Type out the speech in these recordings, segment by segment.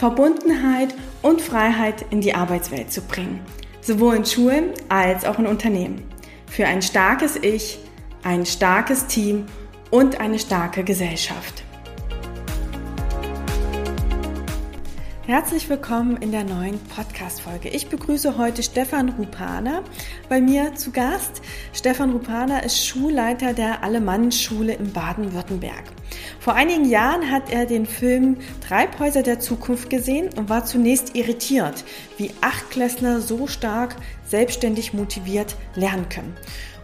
Verbundenheit und Freiheit in die Arbeitswelt zu bringen, sowohl in Schulen als auch in Unternehmen. Für ein starkes Ich, ein starkes Team und eine starke Gesellschaft. Herzlich willkommen in der neuen Podcast-Folge. Ich begrüße heute Stefan Rupana bei mir zu Gast. Stefan Rupana ist Schulleiter der Alemannenschule in Baden-Württemberg. Vor einigen Jahren hat er den Film Treibhäuser der Zukunft gesehen und war zunächst irritiert, wie Achtklässler so stark selbstständig motiviert lernen können.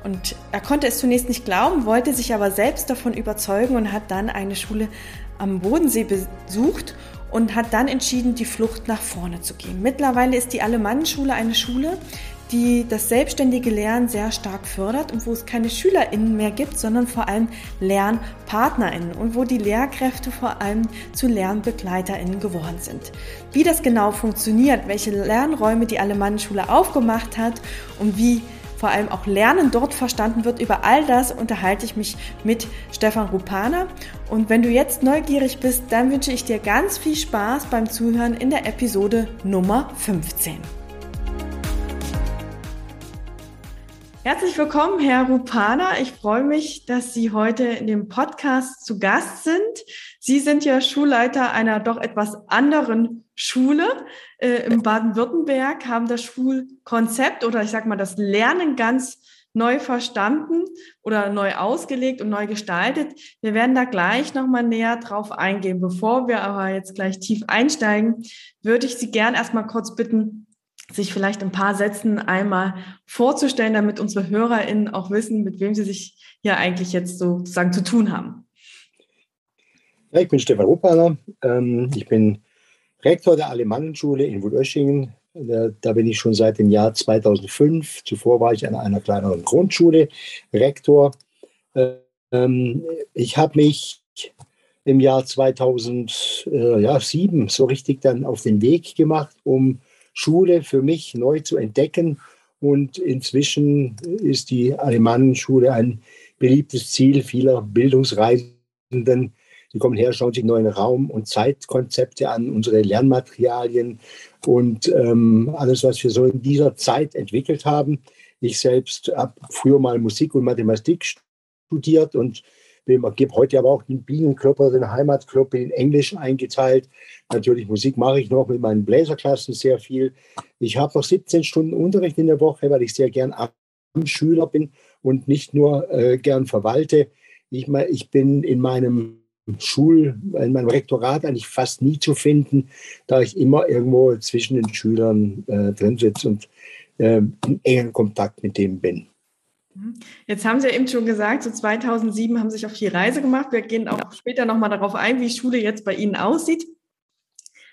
Und er konnte es zunächst nicht glauben, wollte sich aber selbst davon überzeugen und hat dann eine Schule am Bodensee besucht und hat dann entschieden, die Flucht nach vorne zu gehen. Mittlerweile ist die Alemannenschule eine Schule, die das selbstständige Lernen sehr stark fördert und wo es keine SchülerInnen mehr gibt, sondern vor allem LernpartnerInnen und wo die Lehrkräfte vor allem zu LernbegleiterInnen geworden sind. Wie das genau funktioniert, welche Lernräume die Alemannenschule aufgemacht hat und wie vor allem auch Lernen dort verstanden wird. Über all das unterhalte ich mich mit Stefan Rupana. Und wenn du jetzt neugierig bist, dann wünsche ich dir ganz viel Spaß beim Zuhören in der Episode Nummer 15. Herzlich willkommen, Herr Rupana. Ich freue mich, dass Sie heute in dem Podcast zu Gast sind. Sie sind ja Schulleiter einer doch etwas anderen Schule äh, im Baden-Württemberg, haben das Schulkonzept oder ich sage mal das Lernen ganz neu verstanden oder neu ausgelegt und neu gestaltet. Wir werden da gleich nochmal näher drauf eingehen. Bevor wir aber jetzt gleich tief einsteigen, würde ich Sie gern erstmal kurz bitten, sich vielleicht ein paar Sätzen einmal vorzustellen, damit unsere HörerInnen auch wissen, mit wem sie sich hier eigentlich jetzt sozusagen zu tun haben. Ja, ich bin Stefan Ruppaner. Ähm, ich bin Rektor der Alemannenschule in Wulöschingen. Da bin ich schon seit dem Jahr 2005. Zuvor war ich an einer kleineren Grundschule Rektor. Ähm, ich habe mich im Jahr 2007 so richtig dann auf den Weg gemacht, um Schule für mich neu zu entdecken. Und inzwischen ist die Alemannenschule ein beliebtes Ziel vieler Bildungsreisenden. Die kommen her, schauen sich neuen Raum- und Zeitkonzepte an, unsere Lernmaterialien und ähm, alles, was wir so in dieser Zeit entwickelt haben. Ich selbst habe früher mal Musik und Mathematik studiert und gebe heute aber auch den Bienenclub oder den Heimatclub in Englisch eingeteilt. Natürlich Musik mache ich noch mit meinen Bläserklassen sehr viel. Ich habe noch 17 Stunden Unterricht in der Woche, weil ich sehr gern Schüler bin und nicht nur äh, gern verwalte. Ich, ich bin in meinem Schul, in meinem Rektorat eigentlich fast nie zu finden, da ich immer irgendwo zwischen den Schülern äh, drin sitze und äh, in engen Kontakt mit dem bin. Mhm. Jetzt haben Sie ja eben schon gesagt, so 2007 haben Sie sich auf die Reise gemacht. Wir gehen auch später nochmal darauf ein, wie Schule jetzt bei Ihnen aussieht.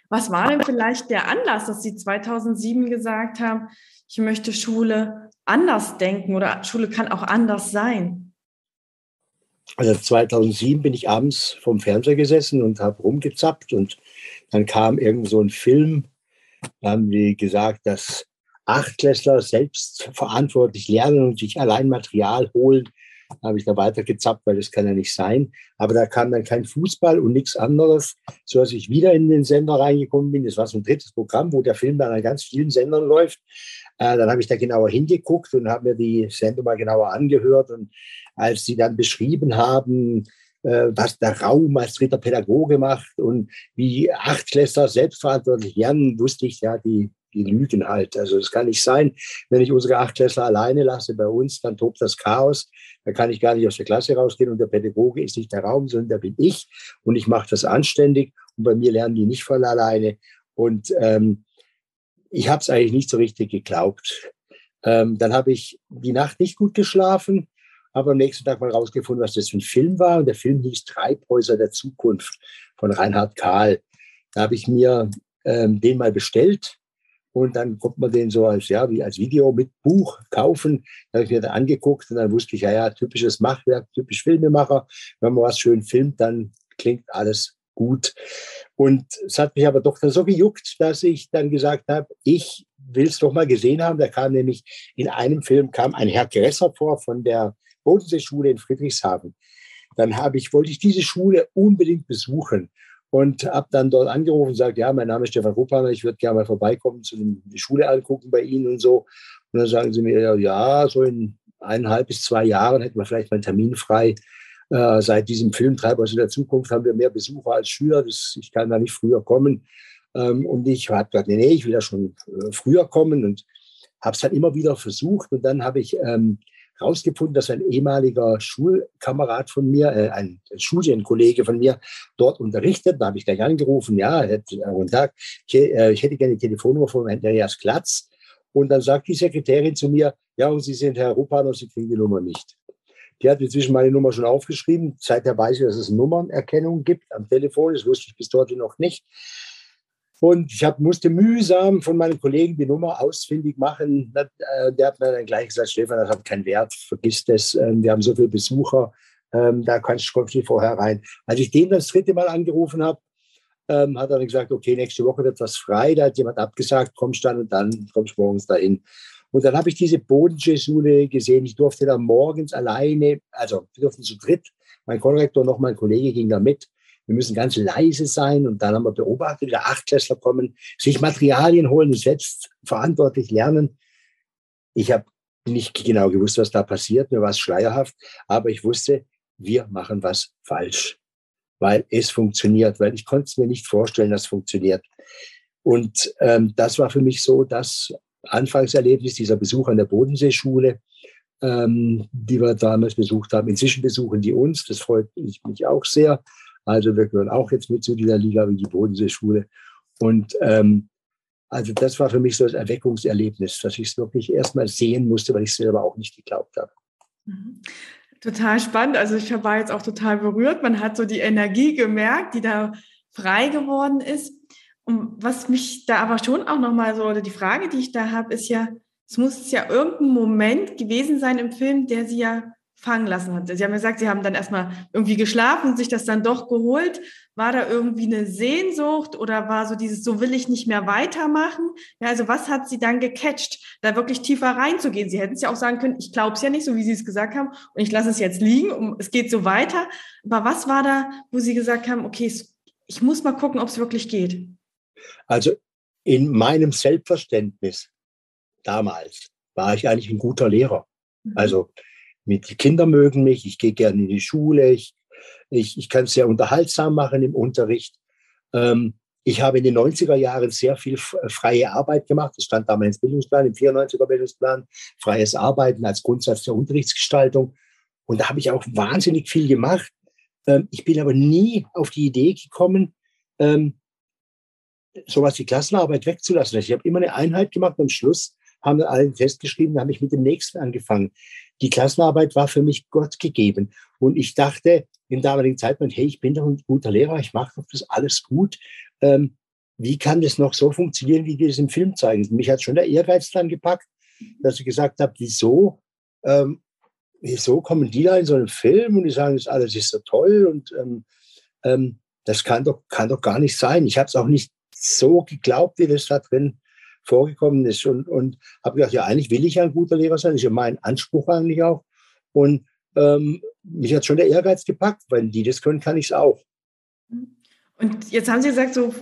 Was war denn vielleicht der Anlass, dass Sie 2007 gesagt haben, ich möchte Schule anders denken oder Schule kann auch anders sein? Also 2007 bin ich abends vom Fernseher gesessen und habe rumgezappt und dann kam irgend so ein Film, da haben die gesagt, dass Achtklässler selbst verantwortlich lernen und sich allein Material holen. Da habe ich da weiter gezappt, weil das kann ja nicht sein. Aber da kam dann kein Fußball und nichts anderes, so dass ich wieder in den Sender reingekommen bin. Das war so ein drittes Programm, wo der Film dann an ganz vielen Sendern läuft. Äh, dann habe ich da genauer hingeguckt und habe mir die Sendung mal genauer angehört. Und als sie dann beschrieben haben, äh, was der Raum als dritter Pädagoge macht und wie Achtklässler selbstverantwortlich lernen, wusste ich, ja, die die lügen halt. Also es kann nicht sein, wenn ich unsere Achtklässler alleine lasse bei uns, dann tobt das Chaos. Da kann ich gar nicht aus der Klasse rausgehen und der Pädagoge ist nicht der Raum, sondern da bin ich und ich mache das anständig und bei mir lernen die nicht von alleine. Und ähm, ich habe es eigentlich nicht so richtig geglaubt. Ähm, dann habe ich die Nacht nicht gut geschlafen, habe am nächsten Tag mal rausgefunden, was das für ein Film war. Und der Film hieß Treibhäuser der Zukunft von Reinhard Kahl. Da habe ich mir ähm, den mal bestellt Und dann konnte man den so als, ja, wie als Video mit Buch kaufen. Da habe ich mir dann angeguckt und dann wusste ich, ja, ja, typisches Machwerk, typisch Filmemacher. Wenn man was schön filmt, dann klingt alles gut. Und es hat mich aber doch dann so gejuckt, dass ich dann gesagt habe, ich will es doch mal gesehen haben. Da kam nämlich in einem Film kam ein Herr Gresser vor von der Bodenseeschule in Friedrichshafen. Dann habe ich, wollte ich diese Schule unbedingt besuchen und habe dann dort angerufen und gesagt, ja, mein Name ist Stefan Ruppaner, ich würde gerne mal vorbeikommen, zu die Schule angucken bei Ihnen und so. Und dann sagen sie mir, ja, so in eineinhalb bis zwei Jahren hätten wir vielleicht mal einen Termin frei. Äh, seit diesem Film Treibhaus in der Zukunft haben wir mehr Besucher als Schüler. Das, ich kann da nicht früher kommen. Ähm, und ich habe gesagt, nee, nee, ich will ja schon äh, früher kommen und habe es dann immer wieder versucht. Und dann habe ich ähm, herausgefunden, dass ein ehemaliger Schulkamerad von mir, äh, ein Studienkollege von mir, dort unterrichtet. Da habe ich gleich angerufen, ja, guten Tag, ich, äh, ich hätte gerne die Telefonnummer von Andreas Klatz. Und dann sagt die Sekretärin zu mir, ja, und Sie sind Herr Rupan Sie kriegen die Nummer nicht. Die hat inzwischen meine Nummer schon aufgeschrieben. Seither weiß ich, dass es Nummernerkennung gibt am Telefon. Das wusste ich bis dorthin noch nicht. Und ich hab, musste mühsam von meinen Kollegen die Nummer ausfindig machen. Äh, der hat mir dann gleich gesagt, Stefan, das hat keinen Wert, vergiss das. Ähm, wir haben so viele Besucher, ähm, da kannst du nicht vorher rein. Als ich den das dritte Mal angerufen habe, ähm, hat er dann gesagt, okay, nächste Woche wird was frei. Da hat jemand abgesagt, kommst dann und dann kommst morgens dahin. Und dann habe ich diese Bodensee-Schule gesehen. Ich durfte da morgens alleine, also wir durften zu dritt, mein Konrektor noch mein Kollege ging da mit wir müssen ganz leise sein. Und dann haben wir beobachtet, wie der Achtklässler kommen, sich Materialien holen selbst verantwortlich lernen. Ich habe nicht genau gewusst, was da passiert. Mir war es schleierhaft. Aber ich wusste, wir machen was falsch, weil es funktioniert, weil ich konnte es mir nicht vorstellen, dass es funktioniert. Und ähm, das war für mich so das Anfangserlebnis, dieser Besuch an der Bodenseeschule, ähm, die wir damals besucht haben. Inzwischen besuchen die uns, das freut mich auch sehr. Also wir gehören auch jetzt mit zu dieser Liga wie die Bodenseeschule. Und ähm, also das war für mich so das Erweckungserlebnis, dass ich es wirklich erstmal sehen musste, weil ich es selber auch nicht geglaubt habe. Mhm. Total spannend. Also ich war jetzt auch total berührt. Man hat so die Energie gemerkt, die da frei geworden ist. Und was mich da aber schon auch nochmal so, oder die Frage, die ich da habe, ist ja, es muss ja irgendein Moment gewesen sein im Film, der sie ja fangen lassen hat. Sie haben gesagt, Sie haben dann erstmal irgendwie geschlafen und sich das dann doch geholt. War da irgendwie eine Sehnsucht oder war so dieses, so will ich nicht mehr weitermachen? Ja, also was hat Sie dann gecatcht, da wirklich tiefer reinzugehen? Sie hätten es ja auch sagen können, ich glaube es ja nicht, so wie Sie es gesagt haben, und ich lasse es jetzt liegen, um, es geht so weiter. Aber was war da, wo Sie gesagt haben, okay, ich muss mal gucken, ob es wirklich geht? Also in meinem Selbstverständnis damals war ich eigentlich ein guter Lehrer. Mhm. Also mit die Kinder mögen mich, ich gehe gerne in die Schule, ich, ich, ich kann es sehr unterhaltsam machen im Unterricht. Ähm, ich habe in den 90er Jahren sehr viel freie Arbeit gemacht. Das stand damals im Bildungsplan, im 94er Bildungsplan, freies Arbeiten als Grundsatz der Unterrichtsgestaltung. Und da habe ich auch wahnsinnig viel gemacht. Ähm, ich bin aber nie auf die Idee gekommen, ähm, sowas wie Klassenarbeit wegzulassen. Ich habe immer eine Einheit gemacht und am Schluss haben wir allen festgeschrieben, habe ich mit dem nächsten angefangen. Die Klassenarbeit war für mich Gott gegeben. Und ich dachte im damaligen Zeitpunkt, hey, ich bin doch ein guter Lehrer, ich mache doch das alles gut. Ähm, wie kann das noch so funktionieren, wie die das im Film zeigen? Mich hat schon der Ehrgeiz dann gepackt, dass ich gesagt habe, wieso, ähm, wieso kommen die da in so einen Film und die sagen, das alles ist so toll und ähm, ähm, das kann doch, kann doch gar nicht sein. Ich habe es auch nicht so geglaubt, wie das da drin vorgekommen ist. Und, und habe gedacht, ja, eigentlich will ich ja ein guter Lehrer sein. Das ist ja mein Anspruch eigentlich auch. Und ähm, mich hat schon der Ehrgeiz gepackt, weil die das können, kann ich es auch. Und jetzt haben Sie gesagt, so,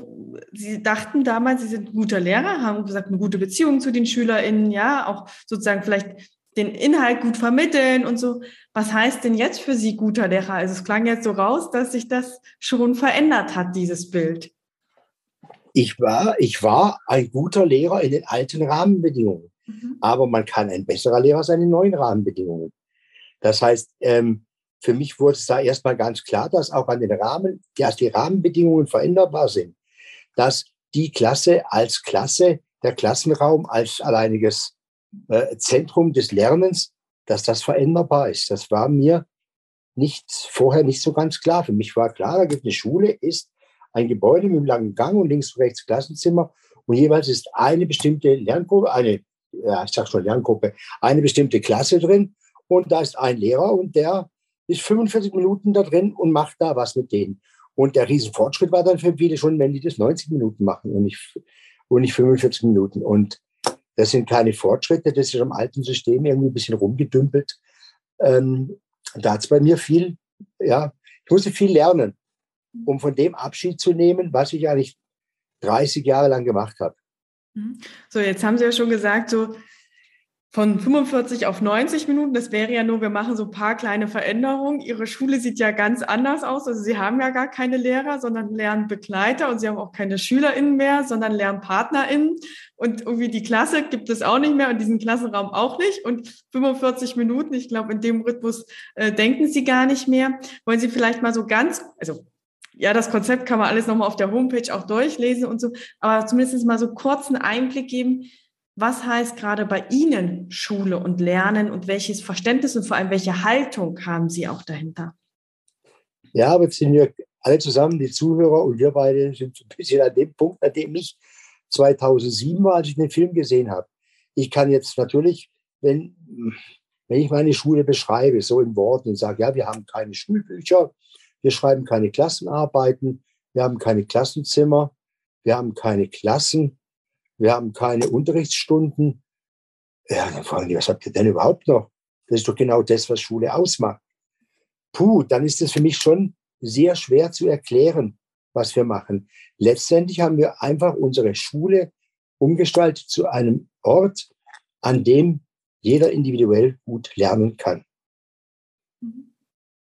Sie dachten damals, Sie sind ein guter Lehrer, haben gesagt, eine gute Beziehung zu den SchülerInnen, ja, auch sozusagen vielleicht den Inhalt gut vermitteln und so. Was heißt denn jetzt für Sie guter Lehrer? Also es klang jetzt so raus, dass sich das schon verändert hat, dieses Bild ich war, ich war ein guter Lehrer in den alten Rahmenbedingungen. Mhm. Aber man kann ein besserer Lehrer sein in neuen Rahmenbedingungen. Das heißt, ähm, für mich wurde es da erstmal ganz klar, dass auch an den Rahmen, dass die Rahmenbedingungen veränderbar sind. Dass die Klasse als Klasse, der Klassenraum als alleiniges äh, Zentrum des Lernens, dass das veränderbar ist. Das war mir nicht vorher nicht so ganz klar. Für mich war klar, da gibt eine Schule, ist ein Gebäude mit einem langen Gang und links und rechts Klassenzimmer Und jeweils ist eine bestimmte Lerngruppe, eine, ja, ich sag schon Lerngruppe, eine bestimmte Klasse drin. Und da ist ein Lehrer und der ist 45 Minuten da drin und macht da was mit denen. Und der Riesenfortschritt war dann für viele schon, wenn die das 90 Minuten machen und nicht, und nicht 45 Minuten. Und das sind keine Fortschritte, das ist im alten System irgendwie ein bisschen rumgedümpelt. Ähm, da hat es bei mir viel, ja, ich musste viel lernen, um von dem Abschied zu nehmen, was ich eigentlich 30 Jahre lang gemacht habe. Mhm. So, jetzt haben Sie ja schon gesagt, so von 45 auf 90 Minuten, das wäre ja nur, wir machen so ein paar kleine Veränderungen. Ihre Schule sieht ja ganz anders aus. Also Sie haben ja gar keine Lehrer, sondern Lernbegleiter und Sie haben auch keine SchülerInnen mehr, sondern LernpartnerInnen. Und irgendwie die Klasse gibt es auch nicht mehr und diesen Klassenraum auch nicht. Und 45 Minuten, ich glaube, in dem Rhythmus äh, denken Sie gar nicht mehr. Wollen Sie vielleicht mal so ganz, also ja, das Konzept kann man alles nochmal auf der Homepage auch durchlesen und so, aber zumindest mal so kurzen Einblick geben, was heißt gerade bei Ihnen Schule und Lernen und welches Verständnis und vor allem welche Haltung haben Sie auch dahinter? Ja, aber jetzt sind wir alle zusammen, die Zuhörer und wir beide sind ein bisschen an dem Punkt, an dem ich 2007 war, als ich den Film gesehen habe. Ich kann jetzt natürlich, wenn, wenn ich meine Schule beschreibe, so in Worten und sage, ja, wir haben keine Schulbücher, wir schreiben keine Klassenarbeiten, wir haben keine Klassenzimmer, wir haben keine Klassen, wir haben keine Unterrichtsstunden. Ja, dann fragen die, was habt ihr denn überhaupt noch? Das ist doch genau das, was Schule ausmacht. Puh, dann ist es für mich schon sehr schwer zu erklären, was wir machen. Letztendlich haben wir einfach unsere Schule umgestaltet zu einem Ort, an dem jeder individuell gut lernen kann.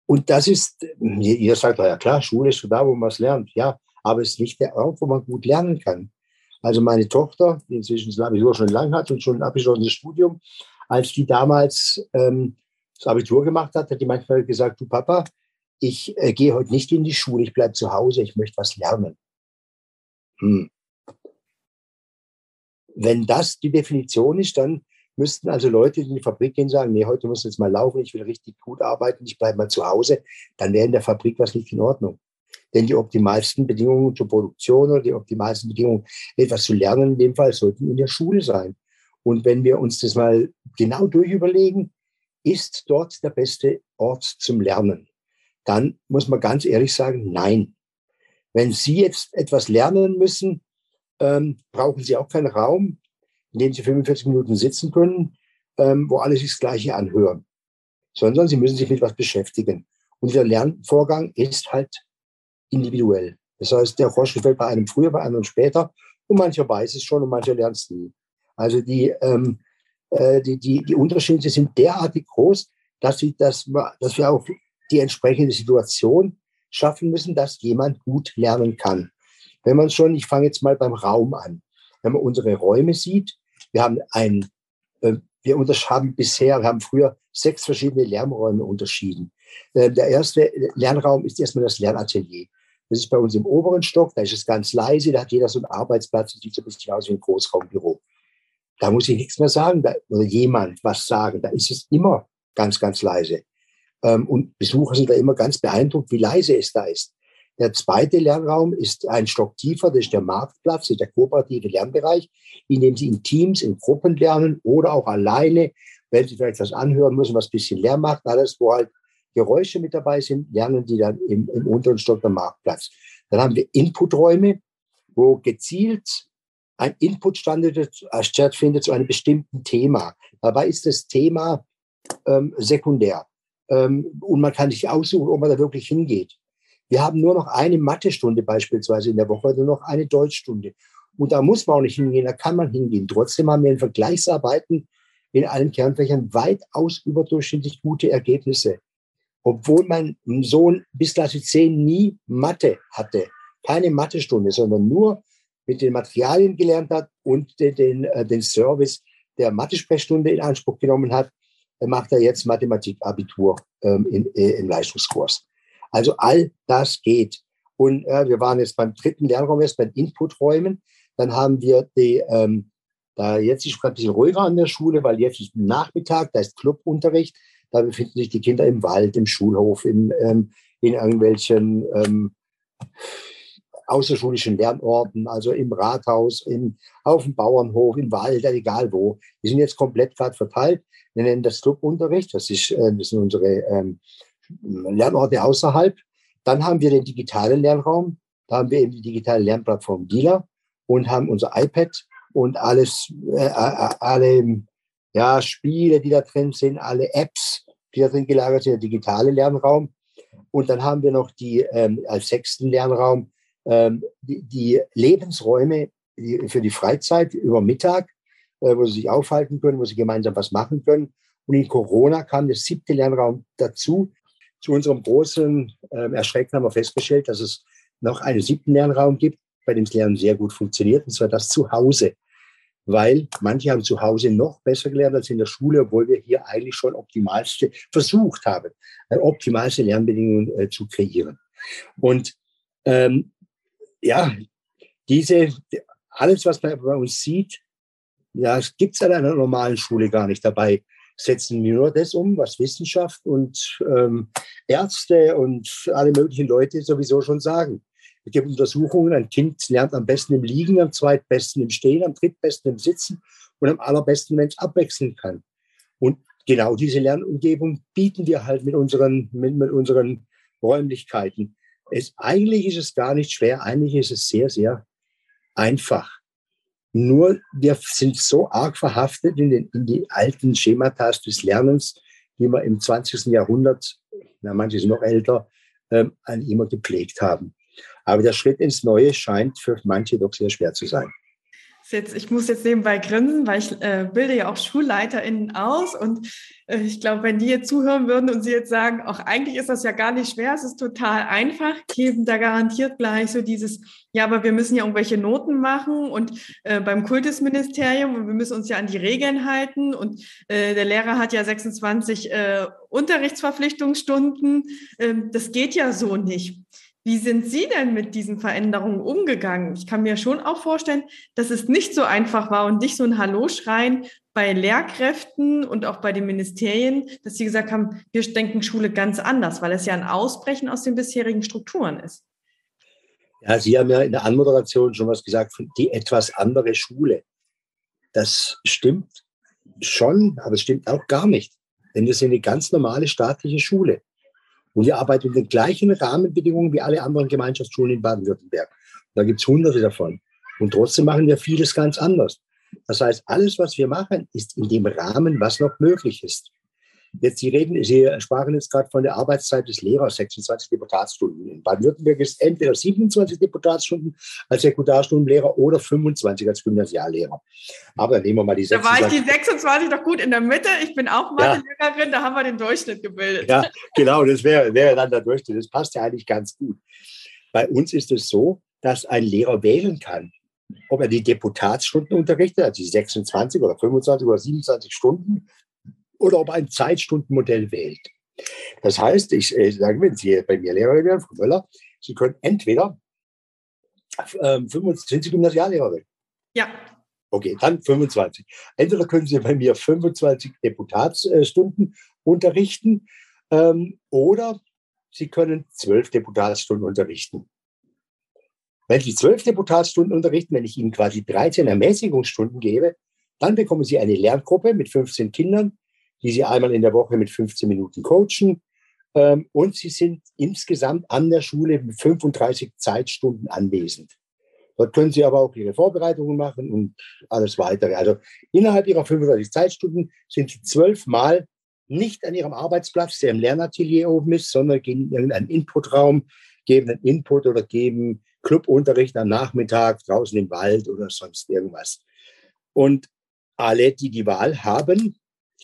Und das ist, ihr sagt, ja klar, Schule ist da, wo man es lernt. Ja, aber es ist nicht der Ort, wo man gut lernen kann. Also meine Tochter, die inzwischen das Abitur schon lang hat und schon ein abgeschlossenes Studium, als die damals ähm, das Abitur gemacht hat, hat die manchmal gesagt, du Papa, ich äh, gehe heute nicht in die Schule, ich bleibe zu Hause, ich möchte was lernen. Hm. Wenn das die Definition ist, dann müssten also Leute, in die Fabrik gehen, sagen, nee, heute muss jetzt mal laufen, ich will richtig gut arbeiten, ich bleibe mal zu Hause, dann wäre in der Fabrik was nicht in Ordnung. Denn die optimalsten Bedingungen zur Produktion oder die optimalsten Bedingungen, etwas zu lernen, in dem Fall sollten in der Schule sein. Und wenn wir uns das mal genau durchüberlegen, ist dort der beste Ort zum Lernen? Dann muss man ganz ehrlich sagen, nein. Wenn Sie jetzt etwas lernen müssen, ähm, brauchen Sie auch keinen Raum, in dem Sie 45 Minuten sitzen können, ähm, wo alle sich das Gleiche anhören, sondern Sie müssen sich mit was beschäftigen. Und der Lernvorgang ist halt individuell. Das heißt, der Frosch fällt bei einem früher, bei einem später und mancher weiß es schon und mancher lernt es nie. Also die, ähm, äh, die, die, die Unterschiede sind derartig groß, dass, sie, dass, dass wir auch die entsprechende Situation schaffen müssen, dass jemand gut lernen kann. Wenn man schon, ich fange jetzt mal beim Raum an, wenn man unsere Räume sieht, wir haben ein, äh, wir haben bisher, wir haben früher sechs verschiedene Lernräume unterschieden. Äh, der erste Lernraum ist erstmal das Lernatelier. Das ist bei uns im oberen Stock, da ist es ganz leise, da hat jeder so einen Arbeitsplatz, das sieht so ein bisschen aus wie ein Großraumbüro. Da muss ich nichts mehr sagen, da, oder jemand was sagen, da ist es immer ganz, ganz leise. Ähm, und Besucher sind da immer ganz beeindruckt, wie leise es da ist. Der zweite Lernraum ist ein Stock tiefer, das ist der Marktplatz, ist der kooperative Lernbereich, in dem Sie in Teams, in Gruppen lernen oder auch alleine, wenn Sie vielleicht was anhören müssen, was ein bisschen Lärm macht, alles, wo halt Geräusche mit dabei sind, lernen die dann im, im unteren Stock am Marktplatz. Dann haben wir Inputräume, wo gezielt ein Input äh, stattfindet zu einem bestimmten Thema. Dabei ist das Thema ähm, sekundär. Ähm, und man kann sich aussuchen, ob man da wirklich hingeht. Wir haben nur noch eine Mathestunde beispielsweise in der Woche, nur noch eine Deutschstunde. Und da muss man auch nicht hingehen, da kann man hingehen. Trotzdem haben wir in Vergleichsarbeiten in allen Kernfächern weitaus überdurchschnittlich gute Ergebnisse obwohl mein Sohn bis Klasse 10 nie Mathe hatte. Keine Mathestunde, sondern nur mit den Materialien gelernt hat und den, den, äh, den Service der Mathe-Sprechstunde in Anspruch genommen hat, macht er jetzt Mathematik-Abitur ähm, äh, im Leistungskurs. Also all das geht. Und äh, wir waren jetzt beim dritten Lernraum, jetzt bei den Inputräumen. Dann haben wir die, ähm, da jetzt ist es ein bisschen ruhiger an der Schule, weil jetzt ist Nachmittag, da ist Clubunterricht. Da befinden sich die Kinder im Wald, im Schulhof, in, ähm, in irgendwelchen ähm, außerschulischen Lernorten, also im Rathaus, im, auf dem Bauernhof, im Wald, egal wo. Die sind jetzt komplett gerade verteilt. Wir nennen das Clubunterricht. Das, ist, äh, das sind unsere ähm, Lernorte außerhalb. Dann haben wir den digitalen Lernraum. Da haben wir eben die digitale Lernplattform DILA und haben unser iPad und alles, äh, äh, alle ja, Spiele, die da drin sind, alle Apps, die da drin gelagert sind, der digitale Lernraum. Und dann haben wir noch die ähm, als sechsten Lernraum ähm, die, die, Lebensräume für die Freizeit über Mittag, äh, wo sie sich aufhalten können, wo sie gemeinsam was machen können. Und in Corona kam der siebte Lernraum dazu. Zu unserem großen äh, Erschrecken haben wir festgestellt, dass es noch einen siebten Lernraum gibt, bei dem das Lernen sehr gut funktioniert, und zwar das Zuhause. Weil manche haben zu Hause noch besser gelernt als in der Schule, obwohl wir hier eigentlich schon optimalste versucht haben, äh, optimalste Lernbedingungen äh, zu kreieren. Und ähm, ja, diese, alles, was man bei uns sieht, ja, gibt es an einer normalen Schule gar nicht. Dabei setzen wir nur das um, was Wissenschaft und ähm, Ärzte und alle möglichen Leute sowieso schon sagen. Es gibt Untersuchungen, ein Kind lernt am besten im Liegen, am zweitbesten im Stehen, am drittbesten im Sitzen und am allerbesten, wenn es abwechseln kann. Und genau diese Lernumgebung bieten wir halt mit unseren, mit, mit unseren Räumlichkeiten. Es, eigentlich ist es gar nicht schwer, eigentlich ist es sehr, sehr einfach. Nur wir sind so arg verhaftet in, den, in die alten Schemata des Lernens, die wir im 20. Jahrhundert, na, manche sind noch älter, ähm, immer gepflegt haben. Aber der Schritt ins Neue scheint für manche doch sehr schwer zu sein. Jetzt, ich muss jetzt nebenbei grinsen, weil ich äh, bilde ja auch SchulleiterInnen aus und äh, ich glaube, wenn die jetzt zuhören würden und sie jetzt sagen, auch eigentlich ist das ja gar nicht schwer, es ist total einfach, geben da garantiert gleich so dieses, ja, aber wir müssen ja irgendwelche Noten machen und äh, beim Kultusministerium und wir müssen uns ja an die Regeln halten und äh, der Lehrer hat ja 26 äh, Unterrichtsverpflichtungsstunden. Ähm, das geht ja so nicht. Wie sind Sie denn mit diesen Veränderungen umgegangen? Ich kann mir schon auch vorstellen, dass es nicht so einfach war und nicht so ein Hallo-Schreien bei Lehrkräften und auch bei den Ministerien, dass sie gesagt haben, wir denken Schule ganz anders, weil es ja ein Ausbrechen aus den bisherigen Strukturen ist. Ja, Sie haben ja in der Anmoderation schon was gesagt die etwas andere Schule. Das stimmt schon, aber es stimmt auch gar nicht. Denn wir sind eine ganz normale staatliche Schule. Und wir arbeiten in den gleichen Rahmenbedingungen wie alle anderen Gemeinschaftsschulen in Baden-Württemberg. Da gibt es hunderte davon. Und trotzdem machen wir vieles ganz anders. Das heißt, alles, was wir machen, ist in dem Rahmen, was noch möglich ist. Jetzt, Sie reden, Sie sprachen jetzt gerade von der Arbeitszeit des Lehrers, 26 Deputatsstunden. In Baden-Württemberg ist entweder 27 Deputatsstunden als Sekundarstundenlehrer oder 25 als Gymnasiallehrer. Aber nehmen wir mal die 26. Da war ich die 26 doch gut in der Mitte. Ich bin auch Mathelehrerin, ja. da haben wir den Durchschnitt gebildet. Ja, genau, das wäre, wäre dann der Durchschnitt. Das passt ja eigentlich ganz gut. Bei uns ist es so, dass ein Lehrer wählen kann, ob er die Deputatsstunden unterrichtet, also die 26 oder 25 oder 27 Stunden, oder ob ein Zeitstundenmodell wählt. Das heißt, ich äh, sage, wenn Sie bei mir Lehrer werden, Frau Möller, Sie können entweder ähm, 25, sind Sie Gymnasiallehrerin? Ja. Okay, dann 25. Entweder können Sie bei mir 25 Deputatsstunden unterrichten ähm, oder Sie können 12 Deputatsstunden unterrichten. Wenn Sie 12 Deputatsstunden unterrichten, wenn ich Ihnen quasi 13 Ermäßigungsstunden gebe, dann bekommen Sie eine Lerngruppe mit 15 Kindern, die Sie einmal in der Woche mit 15 Minuten coachen. Ähm, und Sie sind insgesamt an der Schule mit 35 Zeitstunden anwesend. Dort können Sie aber auch Ihre Vorbereitungen machen und alles weitere. Also innerhalb Ihrer 35 Zeitstunden sind Sie zwölfmal nicht an Ihrem Arbeitsplatz, der im Lernatelier oben ist, sondern gehen in irgendeinen Inputraum, geben einen Input oder geben Clubunterricht am Nachmittag draußen im Wald oder sonst irgendwas. Und alle, die die Wahl haben,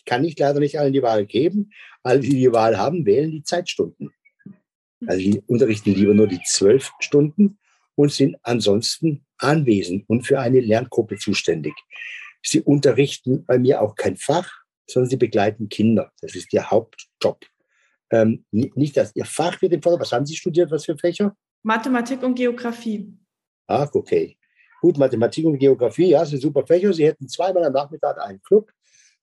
kann ich leider nicht allen die Wahl geben. Alle, die die Wahl haben, wählen die Zeitstunden. Also die unterrichten lieber nur die zwölf Stunden und sind ansonsten anwesend und für eine Lerngruppe zuständig. Sie unterrichten bei mir auch kein Fach, sondern sie begleiten Kinder. Das ist ihr Hauptjob. Ähm, nicht, dass ihr Fach wird im Vordergrund. Was haben Sie studiert? Was für Fächer? Mathematik und Geografie. Ach, okay. Gut, Mathematik und Geografie, ja, sind super Fächer. Sie hätten zweimal am Nachmittag einen Club.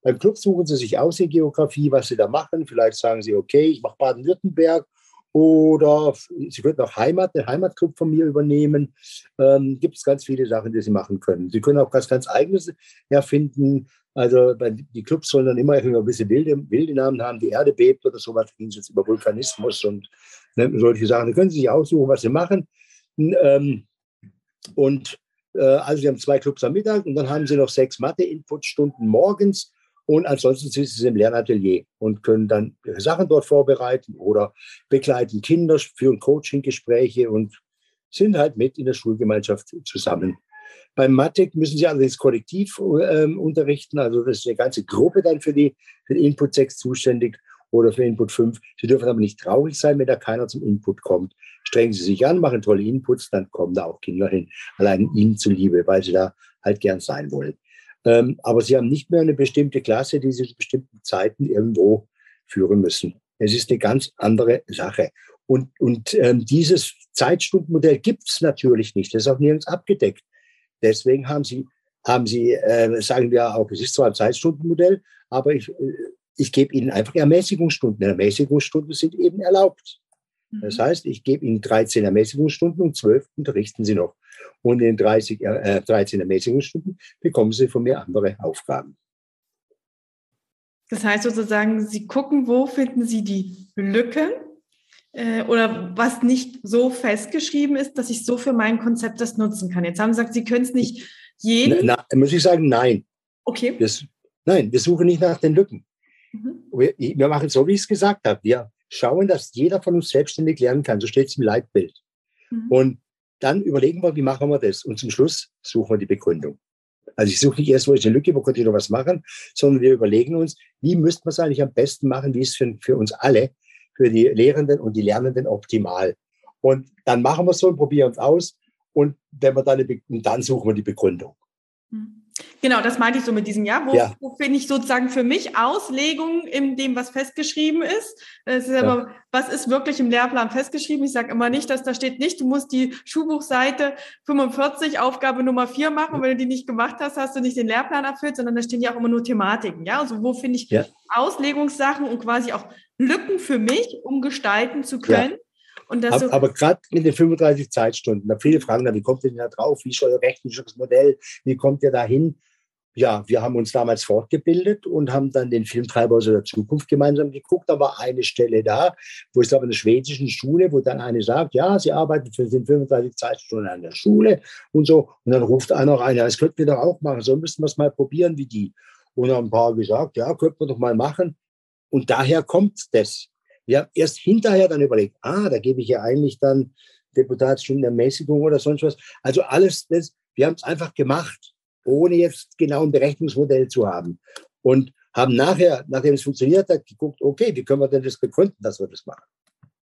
Beim Club suchen Sie sich aus in Geografie, was Sie da machen. Vielleicht sagen Sie, okay, ich mache Baden-Württemberg oder Sie könnten auch Heimat, den Heimatclub von mir übernehmen. Ähm, Gibt es ganz viele Sachen, die Sie machen können. Sie können auch ganz, ganz eigenes erfinden. Also die Clubs sollen dann immer ein bisschen wilde, wilde Namen haben, die Erde bebt oder sowas. Da ging es jetzt über Vulkanismus und ne, solche Sachen. Da können Sie sich aussuchen, was Sie machen. Ähm, und äh, also Sie haben zwei Clubs am Mittag und dann haben Sie noch sechs Mathe-Inputstunden morgens und ansonsten sind sie im Lernatelier und können dann ihre Sachen dort vorbereiten oder begleiten Kinder, führen Coaching-Gespräche und sind halt mit in der Schulgemeinschaft zusammen. Beim Mathek müssen sie allerdings kollektiv äh, unterrichten, also das ist eine ganze Gruppe dann für, die, für den Input 6 zuständig oder für Input 5. Sie dürfen aber nicht traurig sein, wenn da keiner zum Input kommt. Strengen Sie sich an, machen tolle Inputs, dann kommen da auch Kinder hin, allein Ihnen zuliebe, weil sie da halt gern sein wollen. Ähm, aber sie haben nicht mehr eine bestimmte Klasse, die sie zu bestimmten Zeiten irgendwo führen müssen. Es ist eine ganz andere Sache. Und, und ähm, dieses Zeitstundenmodell gibt es natürlich nicht. Das ist auch nirgends abgedeckt. Deswegen haben sie, haben sie äh, sagen wir auch, es ist zwar ein Zeitstundenmodell, aber ich, äh, ich gebe ihnen einfach Ermäßigungsstunden. Ermäßigungsstunden sind eben erlaubt. Das mhm. heißt, ich gebe ihnen 13 Ermäßigungsstunden und 12 unterrichten sie noch. Und in 30, äh, 13 Ermäßigungsstunden bekommen sie von mir andere Aufgaben. Das heißt sozusagen, Sie gucken, wo finden Sie die Lücken äh, oder was nicht so festgeschrieben ist, dass ich so für mein Konzept das nutzen kann. Jetzt haben Sie gesagt, Sie können es nicht jeden. Na, na, muss ich sagen, nein. Okay. Wir, nein, wir suchen nicht nach den Lücken. Mhm. Wir, wir machen so, wie ich es gesagt habe. Wir schauen, dass jeder von uns selbstständig lernen kann. So steht es im Leitbild. Mhm. Und dann überlegen wir, wie machen wir das? Und zum Schluss suchen wir die Begründung. Also ich suche nicht erst, wo ist eine Lücke, wo könnte ich noch was machen, sondern wir überlegen uns, wie müssten wir es eigentlich am besten machen, wie es für, für uns alle, für die Lehrenden und die Lernenden optimal. Und dann machen wir es so und probieren es aus. Und wenn wir dann, dann suchen wir die Begründung. Mhm. Genau, das meinte ich so mit diesem Jahr. Wo, ja. wo finde ich sozusagen für mich Auslegung in dem, was festgeschrieben ist? Es ist ja. aber, was ist wirklich im Lehrplan festgeschrieben? Ich sage immer nicht, dass da steht nicht, du musst die Schulbuchseite 45, Aufgabe Nummer 4 machen. Und wenn du die nicht gemacht hast, hast du nicht den Lehrplan erfüllt, sondern da stehen ja auch immer nur Thematiken. Ja, also wo finde ich ja. Auslegungssachen und quasi auch Lücken für mich, um gestalten zu können? aber, so aber gerade mit den 35 Zeitstunden, da viele fragen dann, wie kommt ihr denn da drauf? Wie ist euer rechtliches Modell? Wie kommt ihr da hin? Ja, wir haben uns damals fortgebildet und haben dann den Filmtreiber aus der Zukunft gemeinsam geguckt. Da war eine Stelle da, wo es aber in der schwedischen Schule, wo dann eine sagt, ja, sie arbeitet für den 35 Zeitstunden an der Schule und so. Und dann ruft einer rein, ja, das könnten wir doch auch machen. So müssen wir es mal probieren wie die. Und dann haben ein paar gesagt, ja, könnten wir doch mal machen. Und daher kommt das. Wir haben erst hinterher dann überlegt, ah, da gebe ich ja eigentlich dann Deputatsstunden Ermäßigung oder sonst was. Also alles das, wir haben es einfach gemacht, ohne jetzt genau ein Berechnungsmodell zu haben. Und haben nachher, nachdem es funktioniert hat, geguckt, okay, wie können wir denn das begründen, dass wir das machen?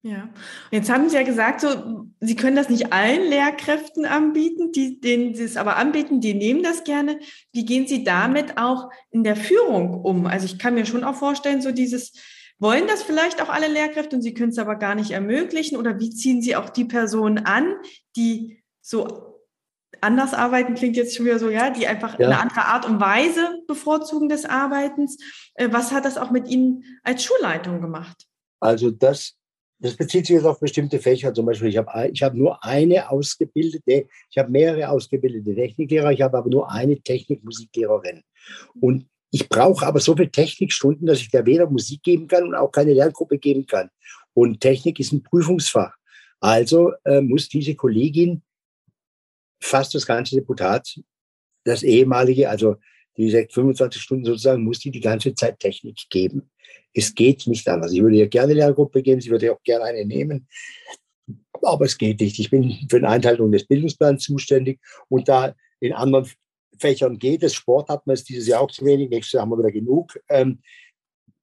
Ja, und jetzt haben Sie ja gesagt, so, Sie können das nicht allen Lehrkräften anbieten, die, denen Sie es aber anbieten, die nehmen das gerne. Wie gehen Sie damit auch in der Führung um? Also ich kann mir schon auch vorstellen, so dieses, wollen das vielleicht auch alle Lehrkräfte und sie können es aber gar nicht ermöglichen? Oder wie ziehen sie auch die Personen an, die so anders arbeiten, klingt jetzt schon wieder so, ja, die einfach ja. eine andere Art und Weise bevorzugen des Arbeitens. Äh, was hat das auch mit Ihnen als Schulleitung gemacht? Also das, das bezieht sich jetzt auf bestimmte Fächer. Zum Beispiel, ich habe ich hab nur eine ausgebildete, ich habe mehrere ausgebildete Techniklehrer, ich habe aber nur eine Technik-Musiklehrerin. Und ich brauche aber so viele Technikstunden, dass ich da weder Musik geben kann und auch keine Lerngruppe geben kann. Und Technik ist ein Prüfungsfach. Also äh, muss diese Kollegin fast das ganze Deputat, das ehemalige, also die 25 Stunden sozusagen, muss die die ganze Zeit Technik geben. Es geht nicht anders. Ich würde ihr gerne eine Lerngruppe geben, sie würde auch gerne eine nehmen. Aber es geht nicht. Ich bin für die Einhaltung des Bildungsplans zuständig und da in anderen Fächern geht es. Sport hat man es dieses Jahr auch zu wenig, nächstes Jahr haben wir wieder genug. Ähm,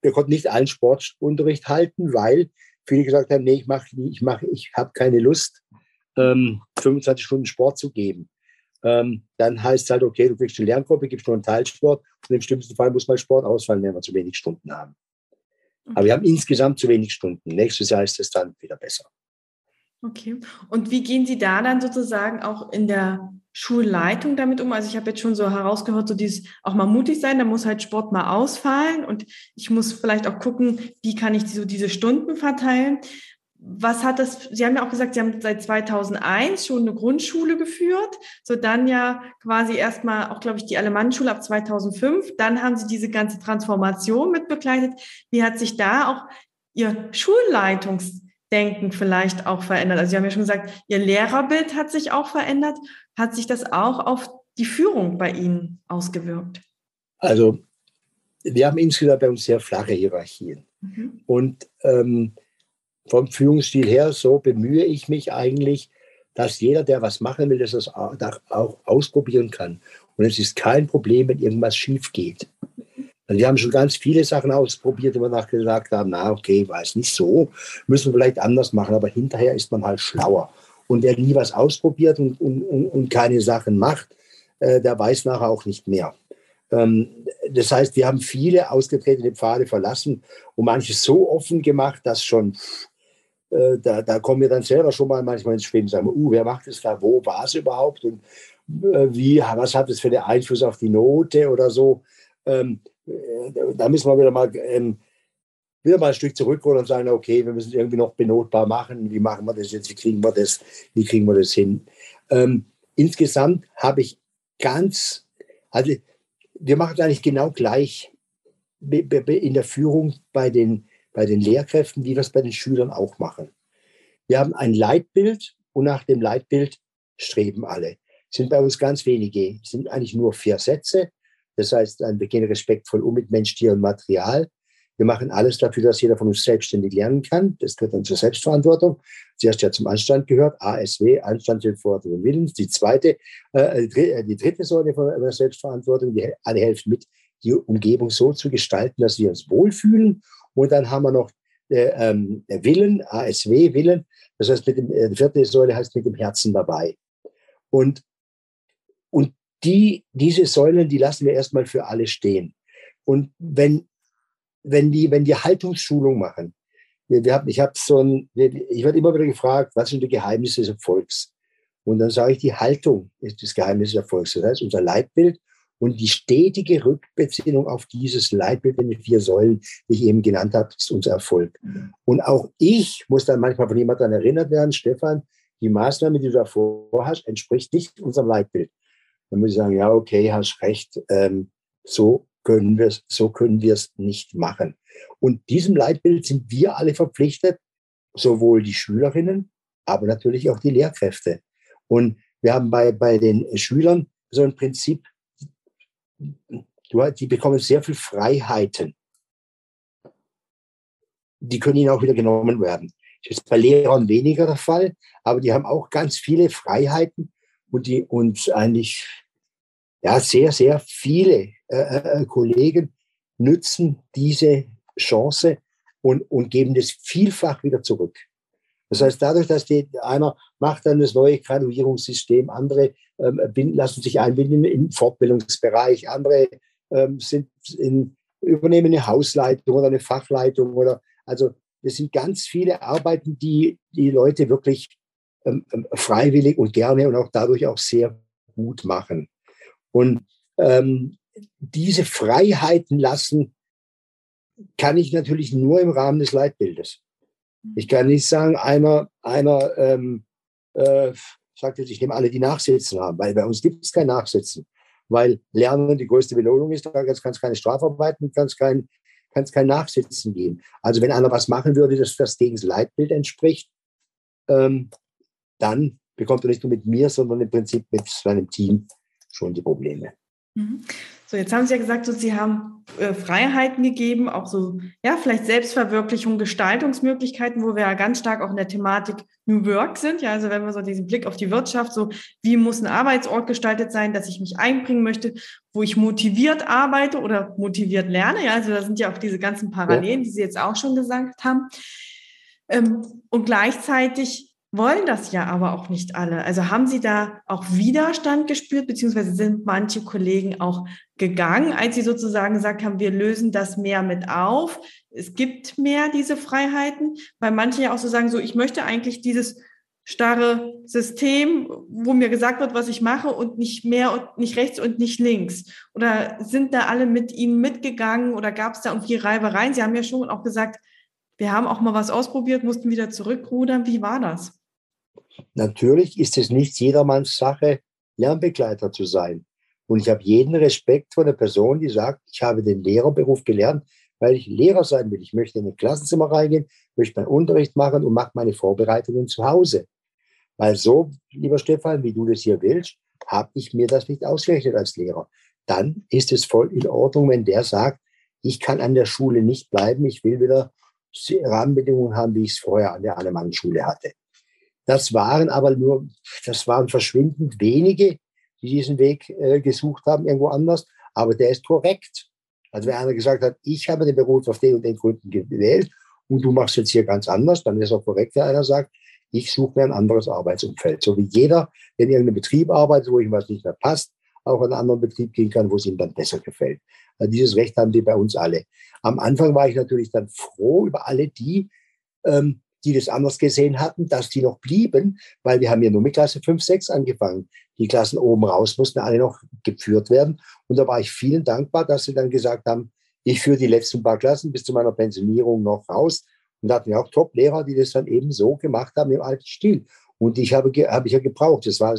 wir konnten nicht allen Sportunterricht halten, weil viele gesagt haben, nee, ich mache, ich mache, ich habe keine Lust, ähm, 25 Stunden Sport zu geben. Ähm, dann heißt es halt, okay, du kriegst eine Lerngruppe, gibst nur einen Teilsport und im schlimmsten Fall muss mal Sport ausfallen, wenn wir zu wenig Stunden haben. Okay. Aber wir haben insgesamt zu wenig Stunden. Nächstes Jahr ist es dann wieder besser. Okay. Und wie gehen Sie da dann sozusagen auch in der Schulleitung damit um? Also ich habe jetzt schon so herausgehört, so dieses auch mal mutig sein, da muss halt Sport mal ausfallen und ich muss vielleicht auch gucken, wie kann ich so diese Stunden verteilen. Was hat das, Sie haben ja auch gesagt, Sie haben seit 2001 schon eine Grundschule geführt, so dann ja quasi erstmal auch, glaube ich, die Alemannenschule ab 2005, dann haben Sie diese ganze Transformation mit begleitet. Wie hat sich da auch Ihr Schulleitungsdenken vielleicht auch verändert? Also Sie haben ja schon gesagt, Ihr Lehrerbild hat sich auch verändert. Hat sich das auch auf die Führung bei Ihnen ausgewirkt? Also wir haben insgesamt bei uns sehr flache Hierarchien. Mhm. Und ähm, vom Führungsstil her, so bemühe ich mich eigentlich, dass jeder, der was machen will, das auch ausprobieren kann. Und es ist kein Problem, wenn irgendwas schief geht. Also wir haben schon ganz viele Sachen ausprobiert, wo wir nachher gesagt haben, na okay, weiß nicht so, müssen wir vielleicht anders machen, aber hinterher ist man halt schlauer. Und wer nie was ausprobiert und, und, und keine Sachen macht, äh, der weiß nachher auch nicht mehr. Ähm, das heißt, wir haben viele ausgetretene Pfade verlassen und manches so offen gemacht, dass schon äh, da, da kommen wir dann selber schon mal manchmal ins Schwimmen, sagen, uh, wer macht es da, wo war es überhaupt und äh, wie, was hat es für einen Einfluss auf die Note oder so. Ähm, äh, da müssen wir wieder mal, ähm, wieder mal ein Stück zurückholen und sagen, okay, wir müssen es irgendwie noch benotbar machen. Wie machen wir das jetzt? Wie kriegen wir das, wie kriegen wir das hin? Ähm, insgesamt habe ich ganz, also wir machen es eigentlich genau gleich in der Führung bei den bei den Lehrkräften, wie wir es bei den Schülern auch machen. Wir haben ein Leitbild und nach dem Leitbild streben alle. Sind bei uns ganz wenige, sind eigentlich nur vier Sätze. Das heißt, wir gehen respektvoll um mit Mensch, Tier und Material. Wir machen alles dafür, dass jeder von uns selbstständig lernen kann. Das gehört dann zur Selbstverantwortung. Zuerst ja zum Anstand gehört, ASW, Anstand, Selbstverantwortung und Willens. Die zweite, äh, die dritte Säule von der Selbstverantwortung, die alle helfen mit, die Umgebung so zu gestalten, dass wir uns wohlfühlen und dann haben wir noch äh, ähm, Willen, ASW, Willen. Das heißt, mit dem, äh, die vierte Säule heißt mit dem Herzen dabei. Und, und die, diese Säulen, die lassen wir erstmal für alle stehen. Und wenn, wenn, die, wenn die Haltungsschulung machen, wir, wir haben, ich habe so ein, ich werde immer wieder gefragt, was sind die Geheimnisse des Erfolgs? Und dann sage ich, die Haltung ist das Geheimnis des Erfolgs. Das heißt, unser Leitbild und die stetige Rückbeziehung auf dieses Leitbild in den vier Säulen, die ich eben genannt habe, ist unser Erfolg. Und auch ich muss dann manchmal von jemandem erinnert werden, Stefan, die Maßnahme, die du da vorhast, entspricht nicht unserem Leitbild. Dann muss ich sagen, ja, okay, hast recht, ähm, so können wir es, so können wir es nicht machen. Und diesem Leitbild sind wir alle verpflichtet, sowohl die Schülerinnen, aber natürlich auch die Lehrkräfte. Und wir haben bei, bei den Schülern so ein Prinzip die bekommen sehr viel Freiheiten. Die können ihnen auch wieder genommen werden. Das ist bei Lehrern weniger der Fall, aber die haben auch ganz viele Freiheiten und die uns eigentlich ja sehr, sehr viele äh, äh, Kollegen nützen diese Chance und, und geben das vielfach wieder zurück. Das heißt, dadurch, dass die, einer macht dann das neue Graduierungssystem, andere ähm, binden, lassen sich einbinden im Fortbildungsbereich, andere ähm, sind in, übernehmen eine Hausleitung oder eine Fachleitung oder also es sind ganz viele Arbeiten, die die Leute wirklich ähm, ähm, freiwillig und gerne und auch dadurch auch sehr gut machen. Und ähm, diese Freiheiten lassen kann ich natürlich nur im Rahmen des Leitbildes. Ich kann nicht sagen, einer, einer ähm, äh, sagt jetzt, ich nehme alle, die Nachsitzen haben, weil bei uns gibt es kein Nachsitzen. Weil Lernen die größte Belohnung ist, da kann es keine Strafarbeiten, kann es kein, kann es kein Nachsitzen geben. Also wenn einer was machen würde, das, das gegen das Leitbild entspricht, ähm, dann bekommt er nicht nur mit mir, sondern im Prinzip mit seinem Team schon die Probleme. Mhm. So, jetzt haben Sie ja gesagt, so, Sie haben äh, Freiheiten gegeben, auch so, ja, vielleicht Selbstverwirklichung, Gestaltungsmöglichkeiten, wo wir ja ganz stark auch in der Thematik New Work sind. Ja, also wenn wir so diesen Blick auf die Wirtschaft, so, wie muss ein Arbeitsort gestaltet sein, dass ich mich einbringen möchte, wo ich motiviert arbeite oder motiviert lerne. Ja, also da sind ja auch diese ganzen Parallelen, die Sie jetzt auch schon gesagt haben. Ähm, und gleichzeitig wollen das ja aber auch nicht alle. Also haben Sie da auch Widerstand gespürt, beziehungsweise sind manche Kollegen auch gegangen, als Sie sozusagen gesagt haben, wir lösen das mehr mit auf. Es gibt mehr diese Freiheiten, weil manche ja auch so sagen, so, ich möchte eigentlich dieses starre System, wo mir gesagt wird, was ich mache und nicht mehr und nicht rechts und nicht links. Oder sind da alle mit Ihnen mitgegangen oder gab es da irgendwie Reibereien? Sie haben ja schon auch gesagt, wir haben auch mal was ausprobiert, mussten wieder zurückrudern. Wie war das? Natürlich ist es nicht jedermanns Sache, Lernbegleiter zu sein. Und ich habe jeden Respekt vor der Person, die sagt, ich habe den Lehrerberuf gelernt, weil ich Lehrer sein will. Ich möchte in ein Klassenzimmer reingehen, möchte meinen Unterricht machen und mache meine Vorbereitungen zu Hause. Weil so, lieber Stefan, wie du das hier willst, habe ich mir das nicht ausgerechnet als Lehrer. Dann ist es voll in Ordnung, wenn der sagt, ich kann an der Schule nicht bleiben, ich will wieder Rahmenbedingungen haben, wie ich es vorher an der Alemann-Schule hatte. Das waren aber nur, das waren verschwindend wenige, die diesen Weg äh, gesucht haben, irgendwo anders. Aber der ist korrekt. Also wenn einer gesagt hat, ich habe den Beruf auf den und den Gründen gewählt und du machst jetzt hier ganz anders, dann ist auch korrekt, wenn einer sagt, ich suche mir ein anderes Arbeitsumfeld. So wie jeder, der in irgendeinem Betrieb arbeitet, wo ihm was nicht mehr passt, auch in einen anderen Betrieb gehen kann, wo es ihm dann besser gefällt. Also dieses Recht haben die bei uns alle. Am Anfang war ich natürlich dann froh über alle die, ähm, die das anders gesehen hatten, dass die noch blieben, weil wir haben ja nur mit Klasse 5, 6 angefangen. Die Klassen oben raus mussten alle noch geführt werden. Und da war ich vielen dankbar, dass sie dann gesagt haben, ich führe die letzten paar Klassen bis zu meiner Pensionierung noch raus. Und da hatten wir auch Top-Lehrer, die das dann eben so gemacht haben im alten Stil. Und ich habe, habe ich ja gebraucht. Das war, ein,